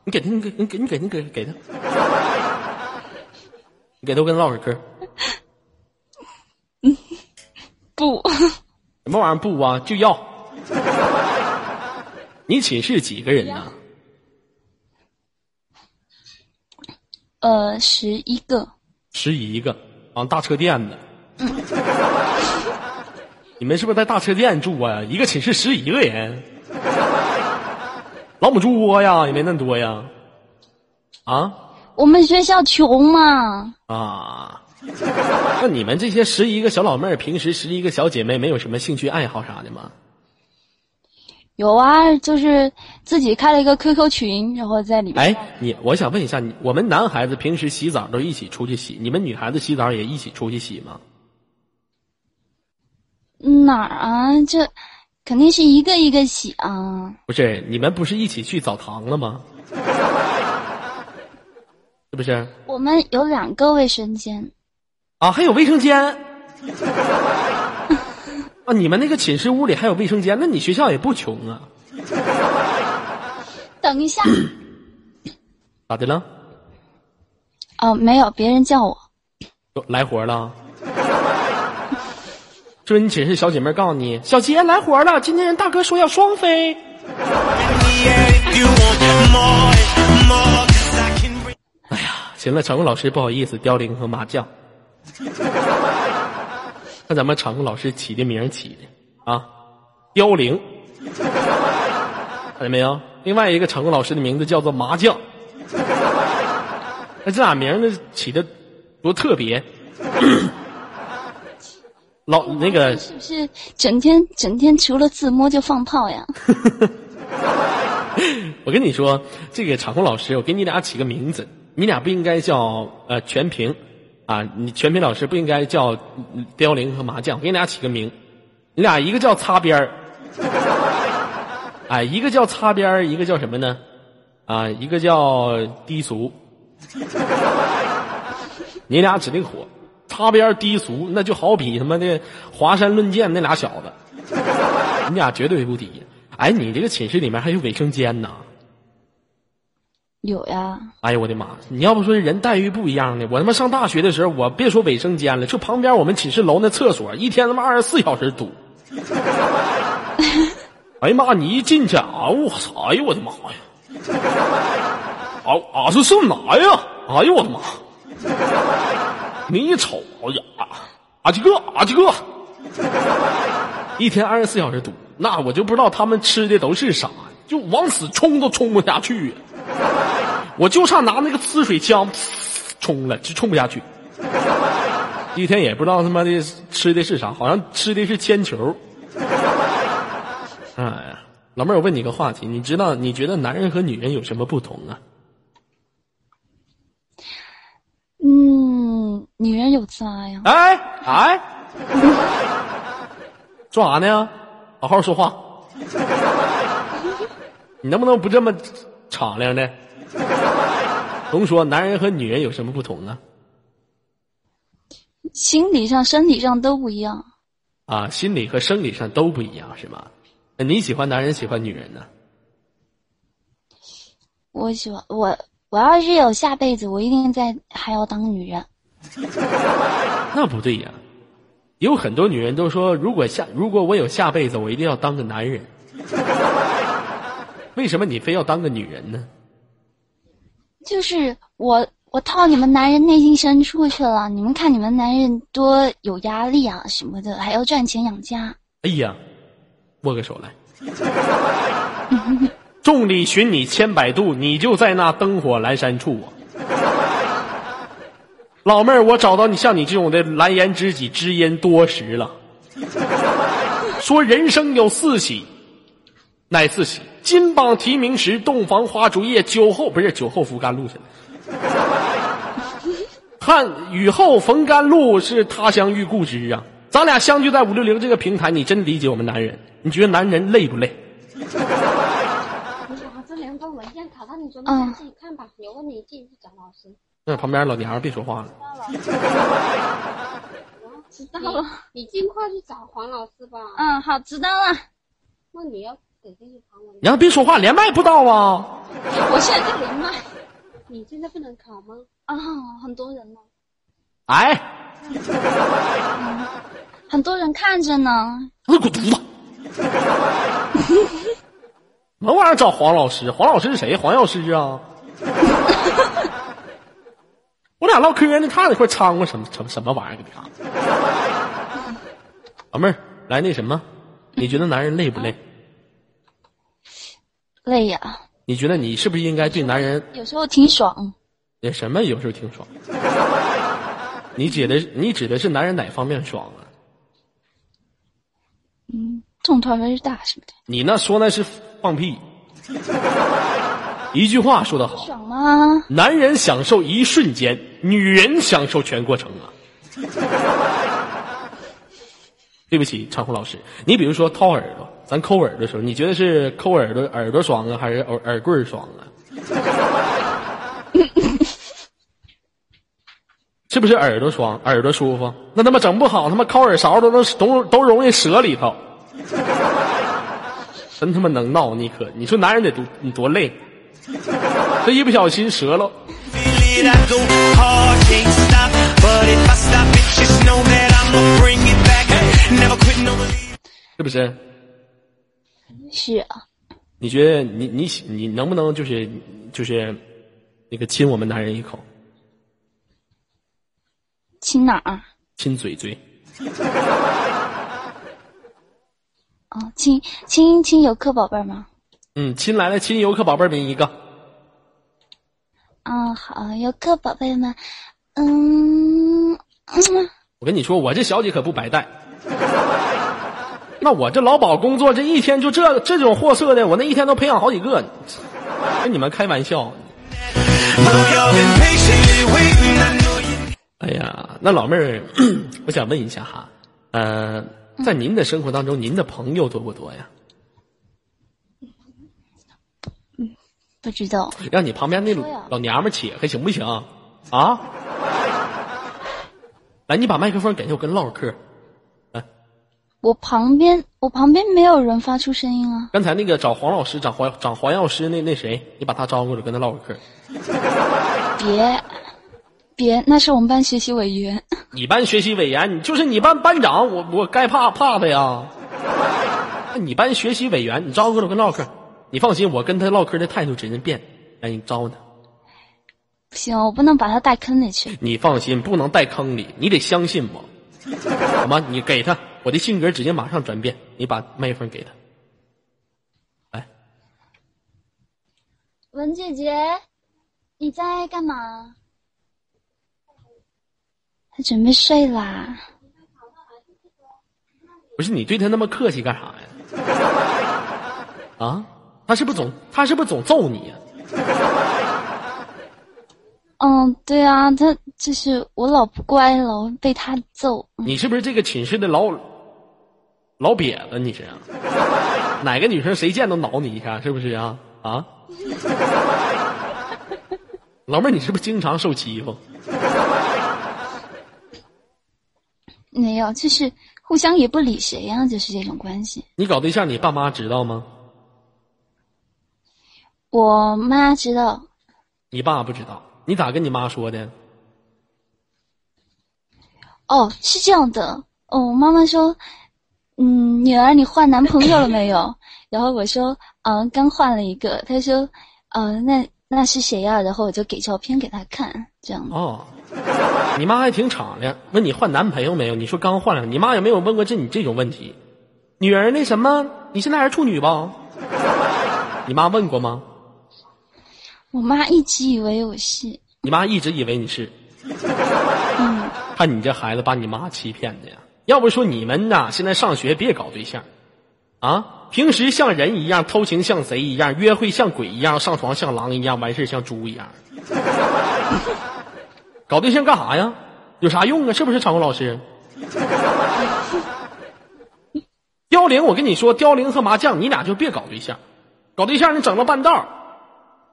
你给他，你给，你给，你给，你给，给他，你给他，我跟他唠嗑。[LAUGHS]
不，
什么玩意儿不啊？就要。你寝室几个人呢？
呃，十一个。
十一个啊，大车店的。你们是不是在大车店住啊？一个寝室十一个人，老母猪窝呀，也没那么多呀。啊？
我们学校穷嘛。
啊。那你们这些十一个小老妹儿，平时十一个小姐妹，没有什么兴趣爱好啥的吗？
有啊，就是自己开了一个 QQ 群，然后在里面。
哎，你，我想问一下，你我们男孩子平时洗澡都一起出去洗，你们女孩子洗澡也一起出去洗吗？
哪儿啊？这肯定是一个一个洗啊。
不是，你们不是一起去澡堂了吗？[LAUGHS] 是不是？
我们有两个卫生间。
啊，还有卫生间。啊！你们那个寝室屋里还有卫生间，那你学校也不穷啊。
等一下。[COUGHS]
咋的了？
哦，没有，别人叫我。
来活了。就是你寝室小姐妹告诉你，小杰来活了？今天人大哥说要双飞。哎呀，行了，场控老师不好意思，凋零和麻将。看咱们场控老师起的名起的啊，凋零，看见没有？另外一个场控老师的名字叫做麻将，那这俩名字起的多特别。老那个
是不是整天整天除了自摸就放炮呀？[LAUGHS]
我跟你说，这个场控老师，我给你俩起个名字，你俩不应该叫呃全屏。啊，你全品老师不应该叫凋零和麻将，给你俩起个名，你俩一个叫擦边儿，哎，一个叫擦边儿，一个叫什么呢？啊，一个叫低俗，你俩指定火，擦边低俗，那就好比他妈的华山论剑那俩小子，你俩绝对不敌。哎，你这个寝室里面还有卫生间呢。
有呀！
哎呦我的妈！你要不说人待遇不一样呢？我他妈上大学的时候，我别说卫生间了，就旁边我们寝室楼那厕所，一天他妈二十四小时堵。[LAUGHS] 哎呀妈！你一进去啊，我操！哎呦我的妈呀！啊啊是上哪呀？哎呦我的妈！你一瞅，哎呀，阿几个阿几个，一天二十四小时堵，那我就不知道他们吃的都是啥，就往死冲都冲不下去。我就差拿那个呲水枪冲了，就冲不下去。一天也不知道他妈的吃的是啥，好像吃的是铅球。哎呀，老妹儿，我问你个话题，你知道你觉得男人和女人有什么不同啊？
嗯，女人有渣呀。
哎哎，做啥呢？好好说话。你能不能不这么敞亮呢？甭说，男人和女人有什么不同呢？
心理上、生理上都不一样。
啊，心理和生理上都不一样，是吗？那你喜欢男人，喜欢女人呢？
我喜欢我，我要是有下辈子，我一定在还要当女人。[LAUGHS]
那不对呀，有很多女人都说，如果下如果我有下辈子，我一定要当个男人。为什么你非要当个女人呢？
就是我，我套你们男人内心深处去了。你们看，你们男人多有压力啊，什么的，还要赚钱养家。
哎呀，握个手来。众里寻你千百度，你就在那灯火阑珊处啊！老妹儿，我找到你像你这种的蓝颜知己，知音多时了。说人生有四喜，乃自喜。金榜题名时，洞房花烛夜，酒后不是酒后扶甘露去了。汉雨后逢甘露是他乡遇故知啊！咱俩相聚在五六零这个平台，你真理解我们男人？你觉得男人累不累？
这两个
张文件卡，到你准备你自己看吧。有问题自己去找老师。
那旁边老娘们别说话了。
知道了。
你尽快去找黄老师吧。
嗯，好，知道了。
那你要得进去旁文。
娘别说话，连麦不到啊。
我现在在连麦。
你现在不能考吗？
啊，很多人呢。
哎。[LAUGHS]
很多人看着呢。
那滚犊子！什么玩意儿找黄老师？黄老师是谁？黄药师啊？[LAUGHS] 我俩唠嗑呢，他在一块掺和什么什么什么玩意儿？给你看，[LAUGHS] 老妹儿，来那什么？你觉得男人累不累？
累呀。
你觉得你是不是应该对男人？
有时候挺爽。
那什么？有时候挺爽。你指的你指的是男人哪方面爽啊？
嗯，重头儿大什么的。
你那说那是放屁。一句话说得好，
爽吗？
男人享受一瞬间，女人享受全过程啊。对不起，长虹老师，你比如说掏耳朵，咱抠耳朵时候，你觉得是抠耳朵耳朵爽啊，还是耳耳棍爽啊？[LAUGHS] 是不是耳朵爽，耳朵舒服？那他妈整不好，他妈抠耳勺都能都都容易折里头。真他妈能闹你可，你说男人得多你多累，这一不小心折了。是不是？
是啊。
你觉得你你你能不能就是就是那个亲我们男人一口？
亲哪儿？
亲嘴嘴。
哦，亲亲亲游客宝贝儿吗？
嗯，亲来了，亲游客宝贝儿们一个。
啊，好，游客宝贝们，嗯嗯。
我跟你说，我这小姐可不白带。那我这劳保工作，这一天就这这种货色的，我那一天都培养好几个，跟你们开玩笑。哎呀，那老妹儿，[CLEARS THROAT] 我想问一下哈，呃，在您的生活当中，您的朋友多不多呀？
嗯，不知道。
让你旁边那老娘们起开行不行？啊？[LAUGHS] 来，你把麦克风给我，跟唠会嗑。来，
我旁边，我旁边没有人发出声音啊。
刚才那个找黄老师、找黄、找黄药师那那谁，你把他招过来，跟他唠会嗑。
别。别，那是我们班学习委员。
你班学习委员，你就是你班班长，我我该怕怕他呀。那你班学习委员，你招呼着跟唠嗑。你放心，我跟他唠嗑的态度只能变。来，你招他。
不行，我不能把他带坑里去。
你放心，不能带坑里，你得相信我，好吗？你给他，我的性格直接马上转变。你把麦克风给他。来，
文姐姐，你在干嘛？他准备睡啦。
不是你对他那么客气干啥呀？啊，他是不是总他是不是总揍你呀？
嗯，对啊，他就是我老不乖了，被他揍。
你是不是这个寝室的老老瘪子？你是哪个女生谁见都挠你一下？是不是啊？啊？老妹儿，你是不是经常受欺负？
没有，就是互相也不理谁呀，就是这种关系。
你搞对象，你爸妈知道吗？
我妈知道。
你爸不知道，你咋跟你妈说的？
哦，是这样的，哦，妈妈说，嗯，女儿你换男朋友了没有？[COUGHS] 然后我说，嗯，刚换了一个。他说，嗯，那那是谁呀？然后我就给照片给他看，这样。
哦。你妈还挺敞亮，问你换男朋友没有？你说刚换了，你妈有没有问过这你这种问题？女儿那什么，你现在还是处女吧？[LAUGHS] 你妈问过吗？
我妈一直以为我是。
你妈一直以为你是。
嗯。
看你这孩子把你妈欺骗的呀！要不说你们呐，现在上学别搞对象，啊，平时像人一样偷情像贼一样，约会像鬼一样，上床像狼一样，完事像猪一样。[LAUGHS] 搞对象干啥呀？有啥用啊？是不是场红老师？凋零，我跟你说，凋零和麻将，你俩就别搞对象。搞对象你整了半道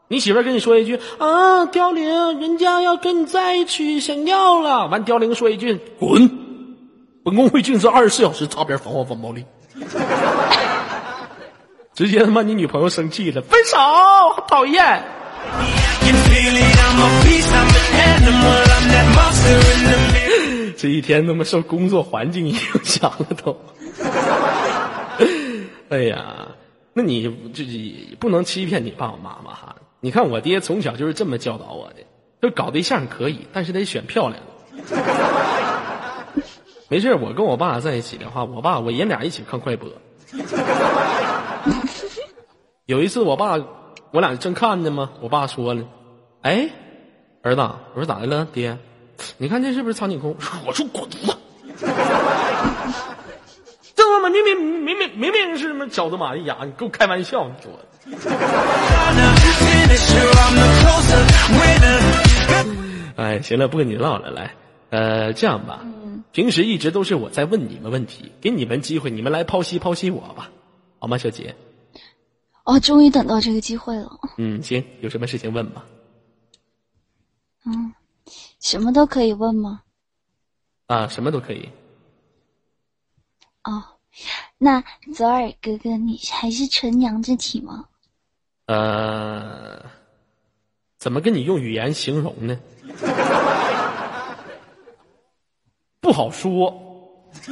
你媳妇儿跟你说一句啊，凋零，人家要跟你在一起，想要了。完，凋零说一句滚，本宫会禁止二十四小时擦边防防防暴力。[LAUGHS] 直接他妈你女朋友生气了，分手，讨厌。[LAUGHS] 这一天他妈受工作环境影响了都。[LAUGHS] 哎呀，那你这不能欺骗你爸爸妈妈哈。你看我爹从小就是这么教导我的，就搞对象可以，但是得选漂亮的。没事，我跟我爸在一起的话，我爸我爷俩一起看快播。[LAUGHS] 有一次，我爸我俩正看着嘛？我爸说了：“哎，儿子，我说咋的了，爹？你看这是不是苍井空？”我说：“滚犊子！这他妈明明明明明明是什么饺子玛利亚？你跟我开玩笑，你说。[LAUGHS] ”哎，行了，不跟你唠了，来，呃，这样吧，平时一直都是我在问你们问题，给你们机会，你们来剖析剖析我吧，好吗，小姐？
哦，终于等到这个机会了。
嗯，行，有什么事情问吧。
嗯，什么都可以问吗？
啊，什么都可以。
哦，那泽尔哥哥，你还是纯娘之体吗？
呃，怎么跟你用语言形容呢？不好说。[LAUGHS]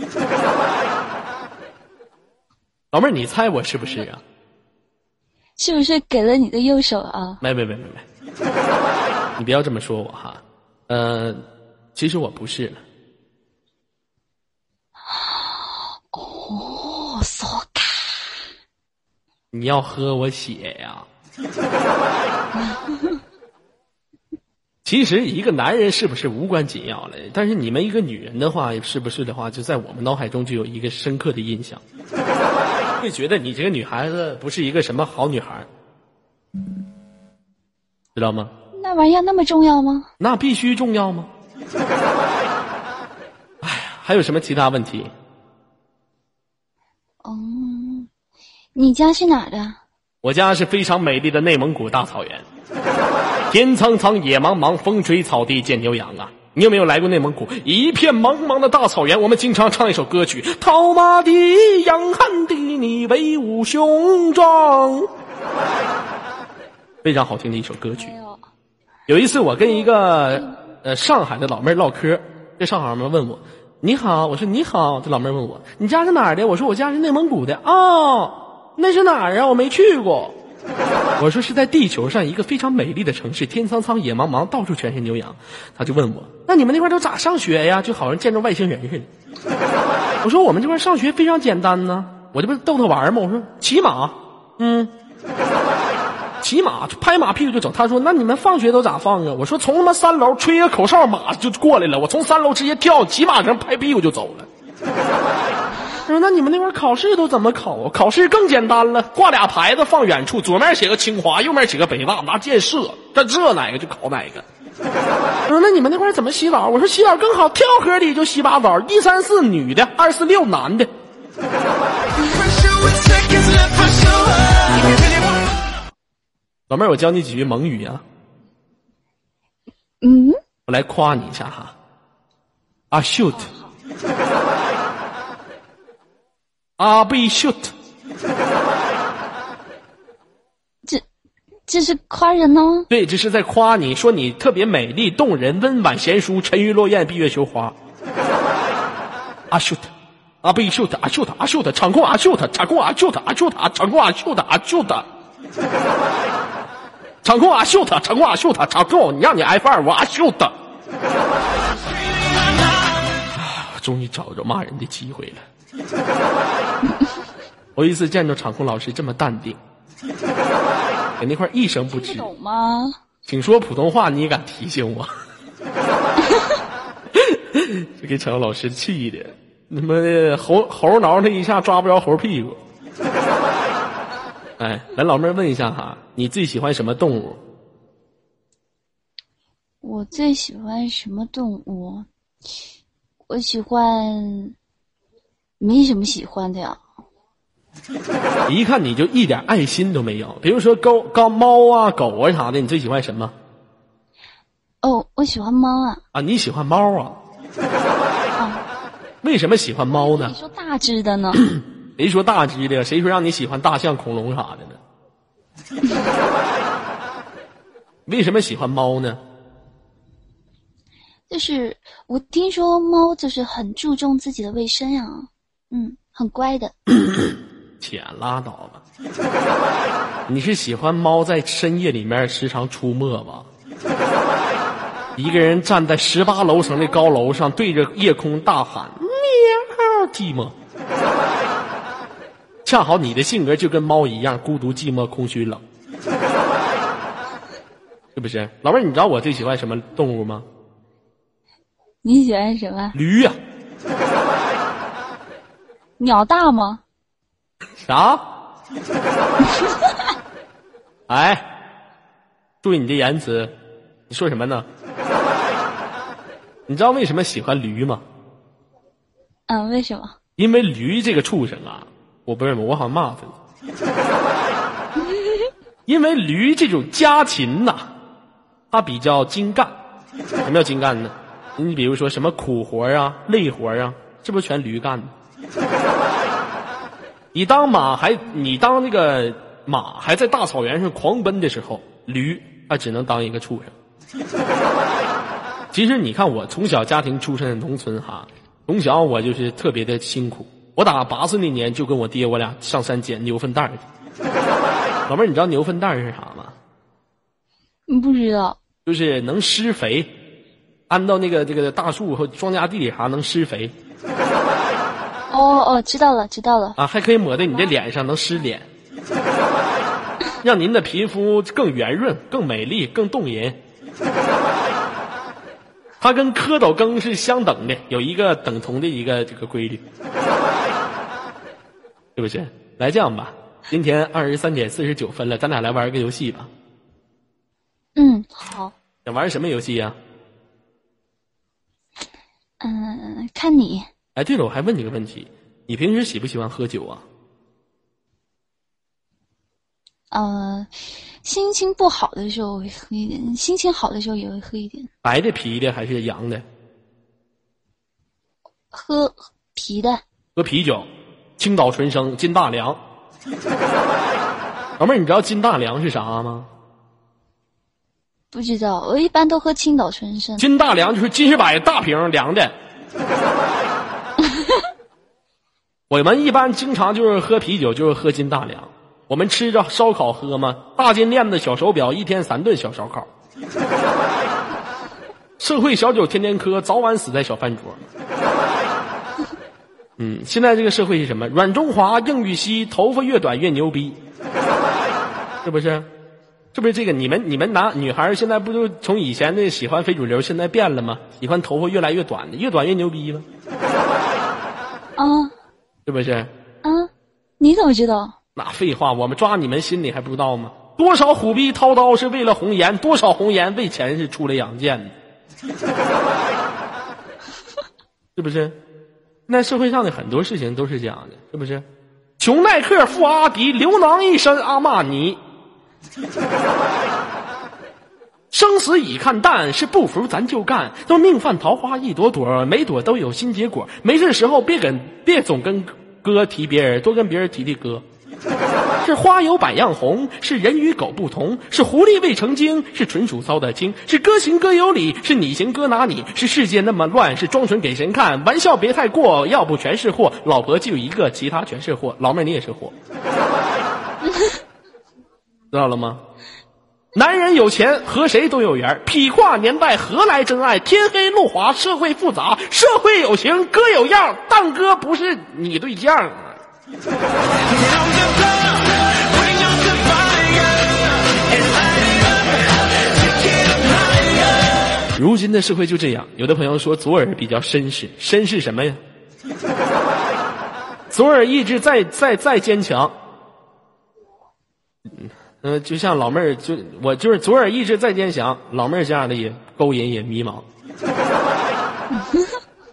老妹儿，你猜我是不是啊？
是不是给了你的右手啊？
没没没没没，[LAUGHS] 你不要这么说我哈。呃，其实我不是。
哦，so 卡。
你要喝我血呀？[LAUGHS] 其实一个男人是不是无关紧要的，但是你们一个女人的话，是不是的话，就在我们脑海中就有一个深刻的印象。会觉得你这个女孩子不是一个什么好女孩，知道吗？
那玩意儿那么重要吗？
那必须重要吗？哎呀，还有什么其他问题？
哦，你家是哪的？
我家是非常美丽的内蒙古大草原，天苍苍，野茫茫，风吹草低见牛羊啊。你有没有来过内蒙古？一片茫茫的大草原，我们经常唱一首歌曲：“套马的，养汉的，你威武雄壮。”非常好听的一首歌曲。有一次，我跟一个呃上海的老妹儿唠嗑，这上海老妹儿问我：“你好。”我说：“你好。”这老妹儿问我：“你家是哪儿的？”我说：“我家是内蒙古的。”哦，那是哪儿啊？我没去过。[LAUGHS] 我说是在地球上一个非常美丽的城市，天苍苍，野茫茫，到处全是牛羊。他就问我：“那你们那块都咋上学呀？就好像见着外星人似的。”我说：“我们这块上学非常简单呢，我这不是逗他玩吗？”我说：“骑马，嗯，骑马拍马屁股就走。”他说：“那你们放学都咋放啊？”我说：“从他妈三楼吹个口哨，马就过来了。我从三楼直接跳，骑马上拍屁股就走了。”他说：“那你们那边考试都怎么考啊？考试更简单了，挂俩牌子放远处，左面写个清华，右面写个北大，拿箭射，这这哪个就考哪个。”他说：“那你们那块怎么洗澡？”我说：“洗澡更好，跳河里就洗把澡，一三四女的，二四六男的。”老妹儿，我教你几句蒙语啊。
嗯。
我来夸你一下哈。啊，shoot。啊，be shoot，
这这是夸人哦。
对，这是在夸你，说你特别美丽动人、温婉贤淑、沉鱼落雁、闭月羞花。[LAUGHS] 阿 shoot，啊 be shoot，啊 shoot，啊 shoot，场控阿 shoot，场控啊 shoot，啊 shoot，场控啊 shoot，啊 shoot，场控啊 shoot，场控啊 shoot，场控，你让你 F 二，我啊 shoot。啊，[SIGHS] 终于找着骂人的机会了。[LAUGHS] 我一次见着场控老师这么淡定，在那块一声不吱。
懂吗？
请说普通话，你也敢提醒我？[LAUGHS] 这给场控老师气的，他妈的猴猴挠他一下抓不着猴屁股。哎，来老妹儿问一下哈，你最喜欢什么动物？
我最喜欢什么动物？我喜欢。没什么喜欢的呀，[LAUGHS]
一看你就一点爱心都没有。比如说狗、高猫啊、狗啊啥的，你最喜欢什么？
哦，我喜欢猫啊。
啊，你喜欢猫啊？[LAUGHS] 为什么喜欢猫呢
你？说大只的呢？[CLEARS THROAT]
谁说大只的？谁说让你喜欢大象、恐龙啥的呢？[LAUGHS] 为什么喜欢猫呢？
就是我听说猫就是很注重自己的卫生呀、嗯，很乖的。[CLEARS THROAT]
钱拉倒吧！[LAUGHS] 你是喜欢猫在深夜里面时常出没吧？一个人站在十八楼层的高楼上，对着夜空大喊：“喵，寂寞。”恰好你的性格就跟猫一样，孤独、寂寞、空虚、冷，是不是？老妹儿，你知道我最喜欢什么动物吗？
你喜欢什么？
驴呀、
鸟大吗？
啥？[LAUGHS] 哎，注意你的言辞，你说什么呢？你知道为什么喜欢驴吗？
嗯，为什么？
因为驴这个畜生啊，我不是我好像骂他呢。[LAUGHS] 因为驴这种家禽呐、它比较精干。什么叫精干呢？你比如说什么苦活啊、累活啊，这不是全驴干的？你当马还你当那个马还在大草原上狂奔的时候，驴它只能当一个畜生。其实你看，我从小家庭出身的农村哈，从小我就是特别的辛苦。我打八岁那年就跟我爹我俩上山捡牛粪蛋儿去。老妹儿，你知道牛粪蛋儿是啥吗？
你不知道。
就是能施肥，安到那个这个大树或庄稼地里啥能施肥
哦哦，知道了，知道了。
啊，还可以抹在你的脸上，能湿脸，[LAUGHS] 让您的皮肤更圆润、更美丽、更动人。它跟蝌蚪羹是相等的，有一个等同的一个这个规律，是不是？来这样吧，今天二十三点四十九分了，咱俩来玩个游戏吧。
嗯，好。
想玩什么游戏呀、
嗯，看你。
哎，对了，我还问你个问题，你平时喜不喜欢喝酒啊？
呃，心情不好的时候会喝一点，心情好的时候也会喝一点。
白的、啤的还是洋的？
喝啤的。
喝啤酒，青岛纯生金大良。[LAUGHS] 老妹儿，你知道金大良是啥吗？
不知道，我一般都喝青岛纯生。
金大良就是金士百大瓶凉的。我们一般经常就是喝啤酒，就是喝金大两。我们吃着烧烤喝嘛，大金链子小手表，一天三顿小烧烤。社会小酒天天磕，早晚死在小饭桌。嗯，现在这个社会是什么？软中华，硬玉溪，头发越短越牛逼，是不是？是不是这个？你们你们男女孩现在不就从以前的喜欢非主流，现在变了吗？喜欢头发越来越短的，越短越牛逼吗？
啊
是不是？
啊！你怎么知道？
那废话，我们抓你们心里还不知道吗？多少虎逼掏刀是为了红颜，多少红颜为钱是出来养贱的，是不是？那社会上的很多事情都是这样的，是不是？穷耐克，富阿迪，流氓一身阿玛尼。生死已看淡，是不服咱就干。都命犯桃花一朵朵，每朵都有新结果。没事时候别跟别总跟哥提别人，多跟别人提提哥。[LAUGHS] 是花有百样红，是人与狗不同，是狐狸未成精，是纯属骚得精，是哥行哥有理，是你行哥拿你，是世界那么乱，是装纯给谁看？玩笑别太过，要不全是货。老婆就一个，其他全是货。老妹你也是货，[LAUGHS] 知道了吗？男人有钱和谁都有缘，劈跨年代何来真爱？天黑路滑，社会复杂，社会有情，哥有样，但哥不是你对象。如今的社会就这样，有的朋友说左耳比较绅士，绅士什么呀？左耳意志再再再坚强，呃，就像老妹儿，就我就是左耳一直在坚强，老妹儿这样的也勾引也迷茫。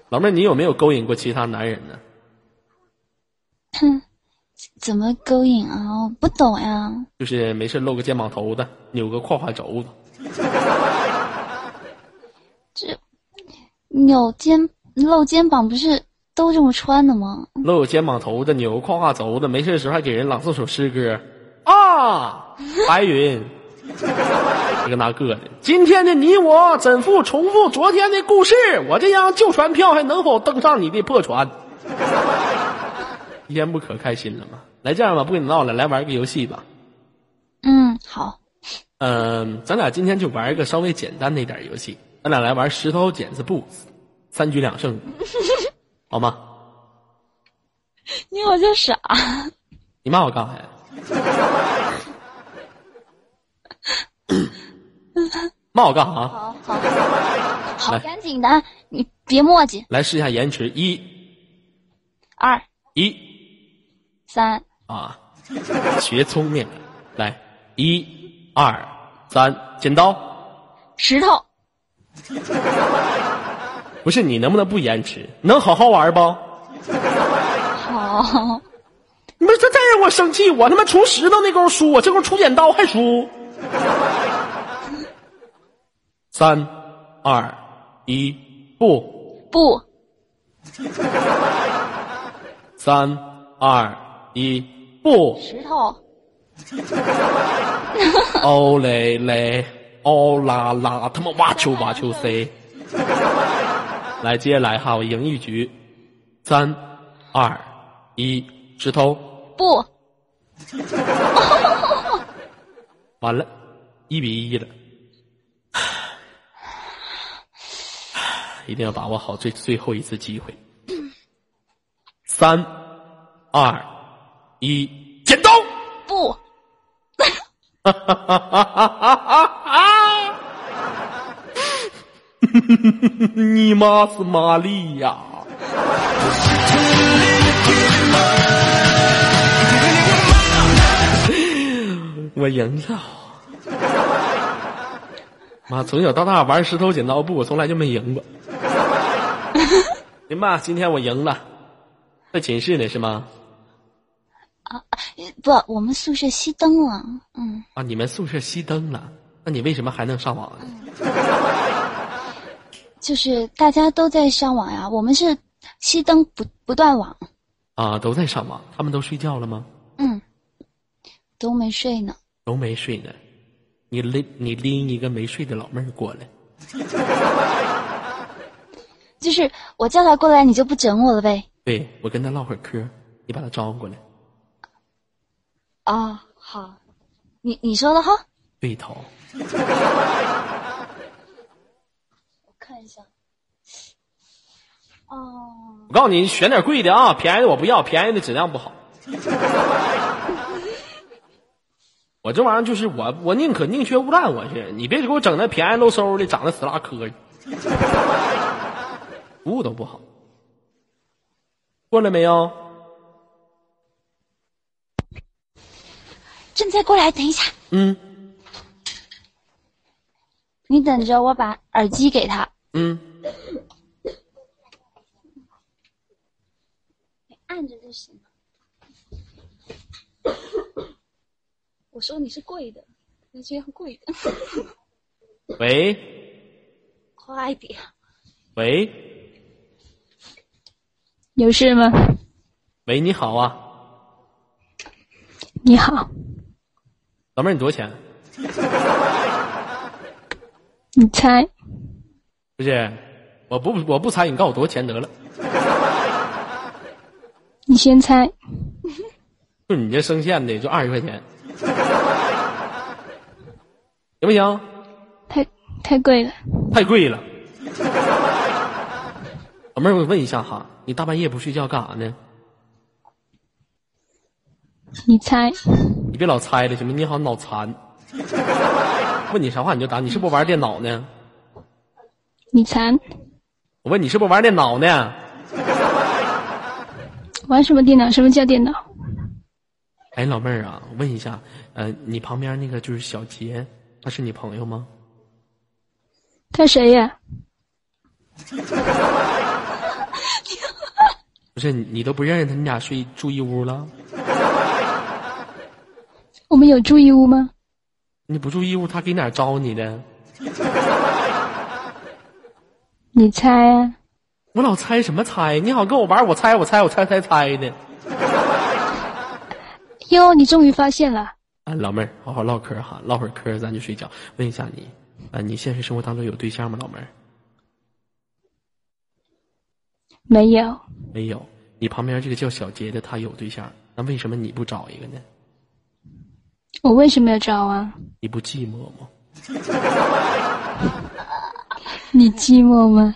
老妹儿，你有没有勾引过其他男人呢？[LAUGHS]
怎么勾引啊？我不懂呀。
就是没事露个肩膀头子，扭个胯胯轴子。[LAUGHS]
这扭肩露肩膀不是都这么穿的吗？
露个肩膀头子，扭个胯胯轴子，没事的时候还给人朗诵首诗歌啊！[LAUGHS] 白云，一个那个的。今天的你我怎复重复昨天的故事？我这张旧船票还能否登上你的破船？一天不可开心了吗？来这样吧，不跟你闹了，来玩个游戏吧。
嗯，好。
嗯，咱俩今天就玩一个稍微简单的一点游戏，咱俩来玩石头剪子布，三局两胜，[LAUGHS] 好吗？
你好像傻。
你骂我干啥呀？骂我干啥？
好好好，赶紧的，你别墨迹。
来试一下延迟，一、
二、
一、
三
啊，学聪明了。来，一、二、三，剪刀，
石头。
不是你能不能不延迟？能好好玩不？
好。
你们这再让我生气，我他妈出石头那功夫输，我这功夫出剪刀还输。三、二、一，不
不。[LAUGHS]
三、二、一，不。
石头。[LAUGHS]
哦嘞嘞，哦啦啦，他妈挖球挖球 C。来，接下来哈，我赢一局。三、二、一，石头。
不。[LAUGHS]
完了，一比一了。一定要把握好最最后一次机会。三、二、一，剪刀。
不。
哈哈哈哈哈哈！你妈是玛丽呀！[LAUGHS] 我赢了。妈，从小到大玩石头剪刀布，我从来就没赢过。行吧，今天我赢了，在寝室呢是吗？
啊，不，我们宿舍熄灯了。嗯。
啊，你们宿舍熄灯了，那你为什么还能上网呢？[LAUGHS]
就是大家都在上网呀，我们是熄灯不不断网。
啊，都在上网，他们都睡觉了吗？
嗯，都没睡呢。
都没睡呢，你拎你拎一个没睡的老妹儿过来。[LAUGHS]
就是我叫他过来，你就不整我了呗？
对，我跟他唠会儿嗑，你把他招呼过来。
啊，好，你你说的哈。
对头。[LAUGHS] 我
看一下。哦。
我告诉你，选点贵的啊，便宜的我不要，便宜的质量不好。[LAUGHS] 我这玩意儿就是我，我宁可宁缺毋滥，我去，你别给我整那便宜漏收的，长得死拉磕的，服务都不好。过来没有？
正在过来，等一下。
嗯。
你等着，我把耳机给他。
嗯。
你按着就行了。我说你是贵的，那这样贵的。[LAUGHS]
喂。
快点。
喂。
有事吗？
喂，你好啊。
你好。
老妹儿，你多少钱？[LAUGHS]
你猜。
不是，我不我不猜，你告诉我多少钱得了。[LAUGHS]
你先猜。[LAUGHS]
就你这声线的，就二十块钱。行不行？
太太贵了，
太贵了。老妹儿，我问一下哈，你大半夜不睡觉干啥呢？
你猜？
你别老猜了，行吗？你好脑残。问你啥话你就答，你是不是玩电脑呢？
你残。
我问你是不是玩电脑呢？
玩什么电脑？什么叫电脑？
哎，老妹儿啊，问一下，呃，你旁边那个就是小杰，他是你朋友吗？
他谁呀？
不是你，你都不认识他，你俩睡住一屋了？[LAUGHS]
我们有住一屋吗？
你不住一屋，他给哪儿招你的？[LAUGHS]
你猜啊？
我老猜什么猜？你好跟我玩，我猜我猜我猜猜猜的。[LAUGHS]
哟，你终于发现了。
啊，老妹儿，好好唠嗑哈，唠会儿嗑咱就睡觉。问一下你，啊，你现实生活当中有对象吗，老妹儿？
没有，
没有。你旁边这个叫小杰的，他有对象，那为什么你不找一个呢？
我为什么要找啊？
你不寂寞吗？[LAUGHS]
你寂寞吗？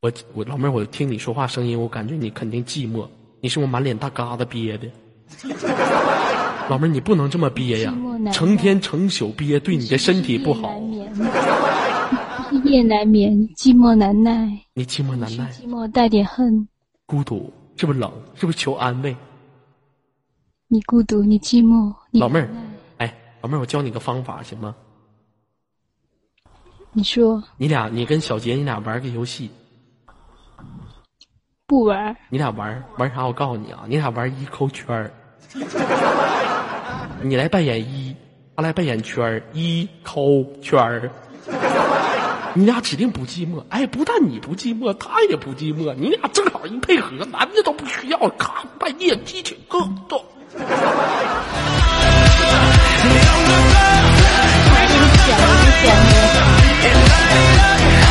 我我老妹儿，我听你说话声音，我感觉你肯定寂寞。你是我满脸大疙瘩憋的。[LAUGHS] 老妹儿，你不能这么憋呀成天成宿憋对你的身体不好。
一夜难眠，寂寞难耐，
你寂寞难耐，
寂寞带点恨。
孤独，是不是冷？是不是求安慰？
你孤独，你寂寞，你
老妹儿，哎，老妹儿，我教你个方法行吗？
你说
你俩，你跟小杰，你俩玩个游戏，
不玩？
你俩玩玩啥？我告诉你啊，你俩玩一抠圈儿，你来扮演一，他来扮演圈儿，一抠圈儿。你俩指定不寂寞，哎，不但你不寂寞，他也不寂寞，你俩正好一配合，男的都不需要，咔，半夜激情各种。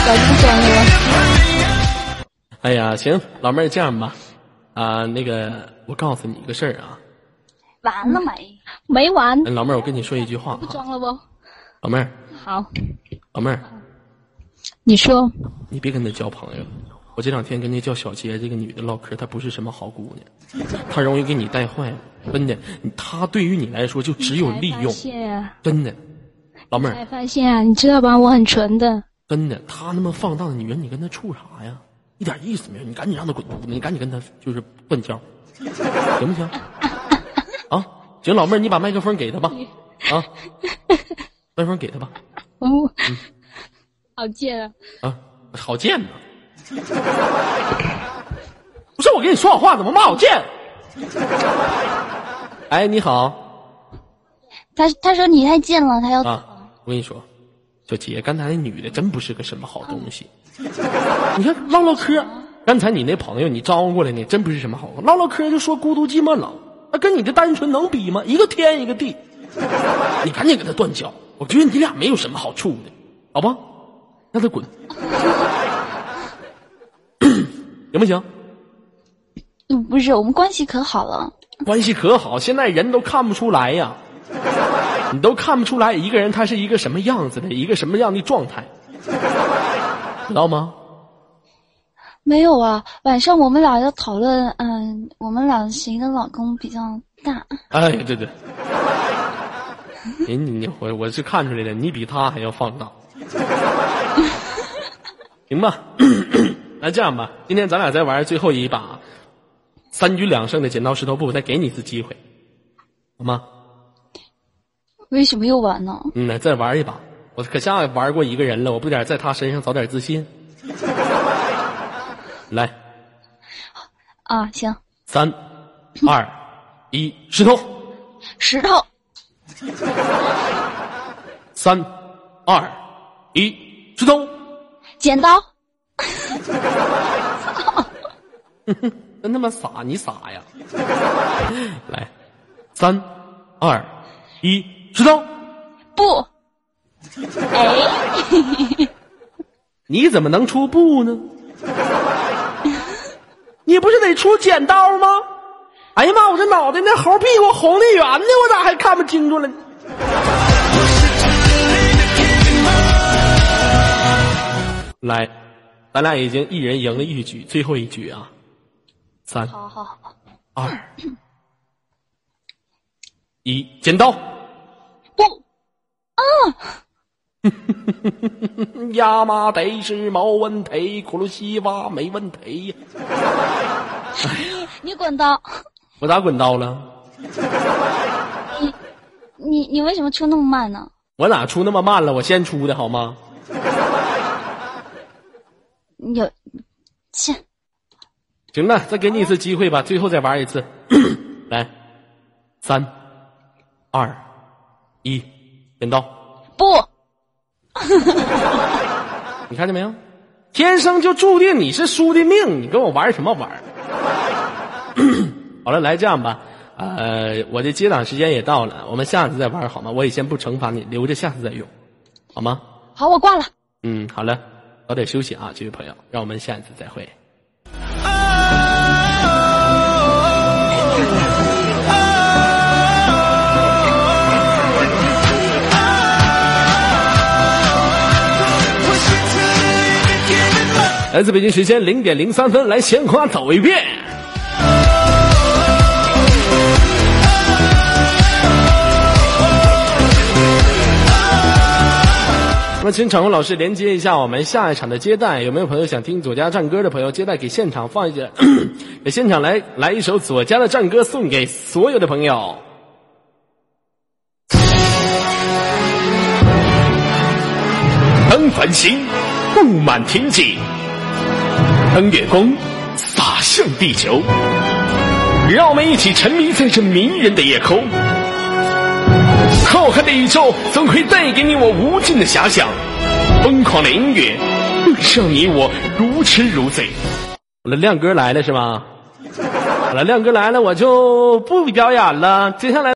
小猪讲了，
哎呀，行，老妹儿这样吧，啊、那个我告诉你一个事儿啊，
完了没？没完，
哎老妹儿，我跟你说一句话不，
装了不？
老妹儿，
好，
老妹儿，
你说
你别跟他交朋友。我这两天跟那叫小杰这个女的唠嗑，她不是什么好姑娘，她容易给你带坏。真的，她对于你来说就只有利用，真的。老妹儿，
才发现啊，你知道吧？我很纯的。
真的，她那么放荡的女人，你跟她处啥呀？一点意思没有。你赶紧让她滚犊子，你赶紧跟她就是断交，行不行？啊，行，老妹儿，你把麦克风给她吧，啊，麦克风给她吧，
哦，好贱啊！
啊，好贱呐！不是我跟你说好话，怎么骂我贱？哎，你好
他他说你太贱了，他要
啊！我跟你说，小杰，刚才那女的真不是个什么好东西。你看唠唠嗑，刚才你那朋友你招呼过来呢，真不是什么好。唠唠嗑就说孤独寂寞冷，那跟你的单纯能比吗？一个天一个地。你赶紧给他断交，我觉得你俩没有什么好处的，好吧？让他滚，[COUGHS] 行不行？
嗯不是我们关系可好了。
关系可好，现在人都看不出来呀，你都看不出来一个人他是一个什么样子的，一个什么样的状态，知道吗？
没有啊，晚上我们俩要讨论，嗯，我们俩谁的老公比较大？
哎，对对，你你你我我是看出来了，你比他还要放大，[LAUGHS] 行吧？[COUGHS] 那这样吧，今天咱俩再玩最后一把三局两胜的剪刀石头布，再给你一次机会，好吗？
为什么又玩呢？
嗯，再玩一把，我可下玩过一个人了，我不得在他身上找点自信。[LAUGHS] 来，
啊，行，
三、二、一，石头。
石头，
三、二、一，石头。
剪刀，
真他妈傻，你傻呀！[LAUGHS] 来，三、二、一，石头。
不。哎，[LAUGHS]
你怎么能出布呢？你不是得出剪刀吗？哎呀妈！我这脑袋那猴屁股红的圆的，我咋还看不清楚了呢？来，咱俩已经一人赢了一局，最后一局啊！三、
好好好，
二、一，剪刀。
布，[LAUGHS]
亚麻得是没问题，库鲁西瓦没问题。
你你滚刀，
我咋滚刀了？
你你你为什么出那么慢呢？
我哪出那么慢了？我先出的好吗？
你有，切，
行了，再给你一次机会吧，最后再玩一次。[CLEARS THROAT] 来，三、二、一，剪刀。
不，[LAUGHS]
你看见没有？天生就注定你是输的命，你跟我玩什么玩？[CLEARS THROAT] 好了，来这样吧，呃，我的接档时间也到了，我们下次再玩好吗？我也先不惩罚你，留着下次再用，好吗？
好，我挂了。
嗯，好了，早点休息啊，这位朋友，让我们下一次再会。来自北京时间零点零三分，来鲜花走一遍。那么，请场控老师连接一下我们下一场的接待，有没有朋友想听左家战歌的朋友？接待给现场放一下，[COUGHS] 给现场来来一首左家的战歌，送给所有的朋友。当繁星布满天际，当月光洒向地球，让我们一起沉迷在这迷人的夜空。浩瀚的宇宙总会带给你我无尽的遐想，疯狂的音乐会让你我如痴如醉。好了，亮哥来了是吗？好了，亮哥来了，我就不表演了。接下来。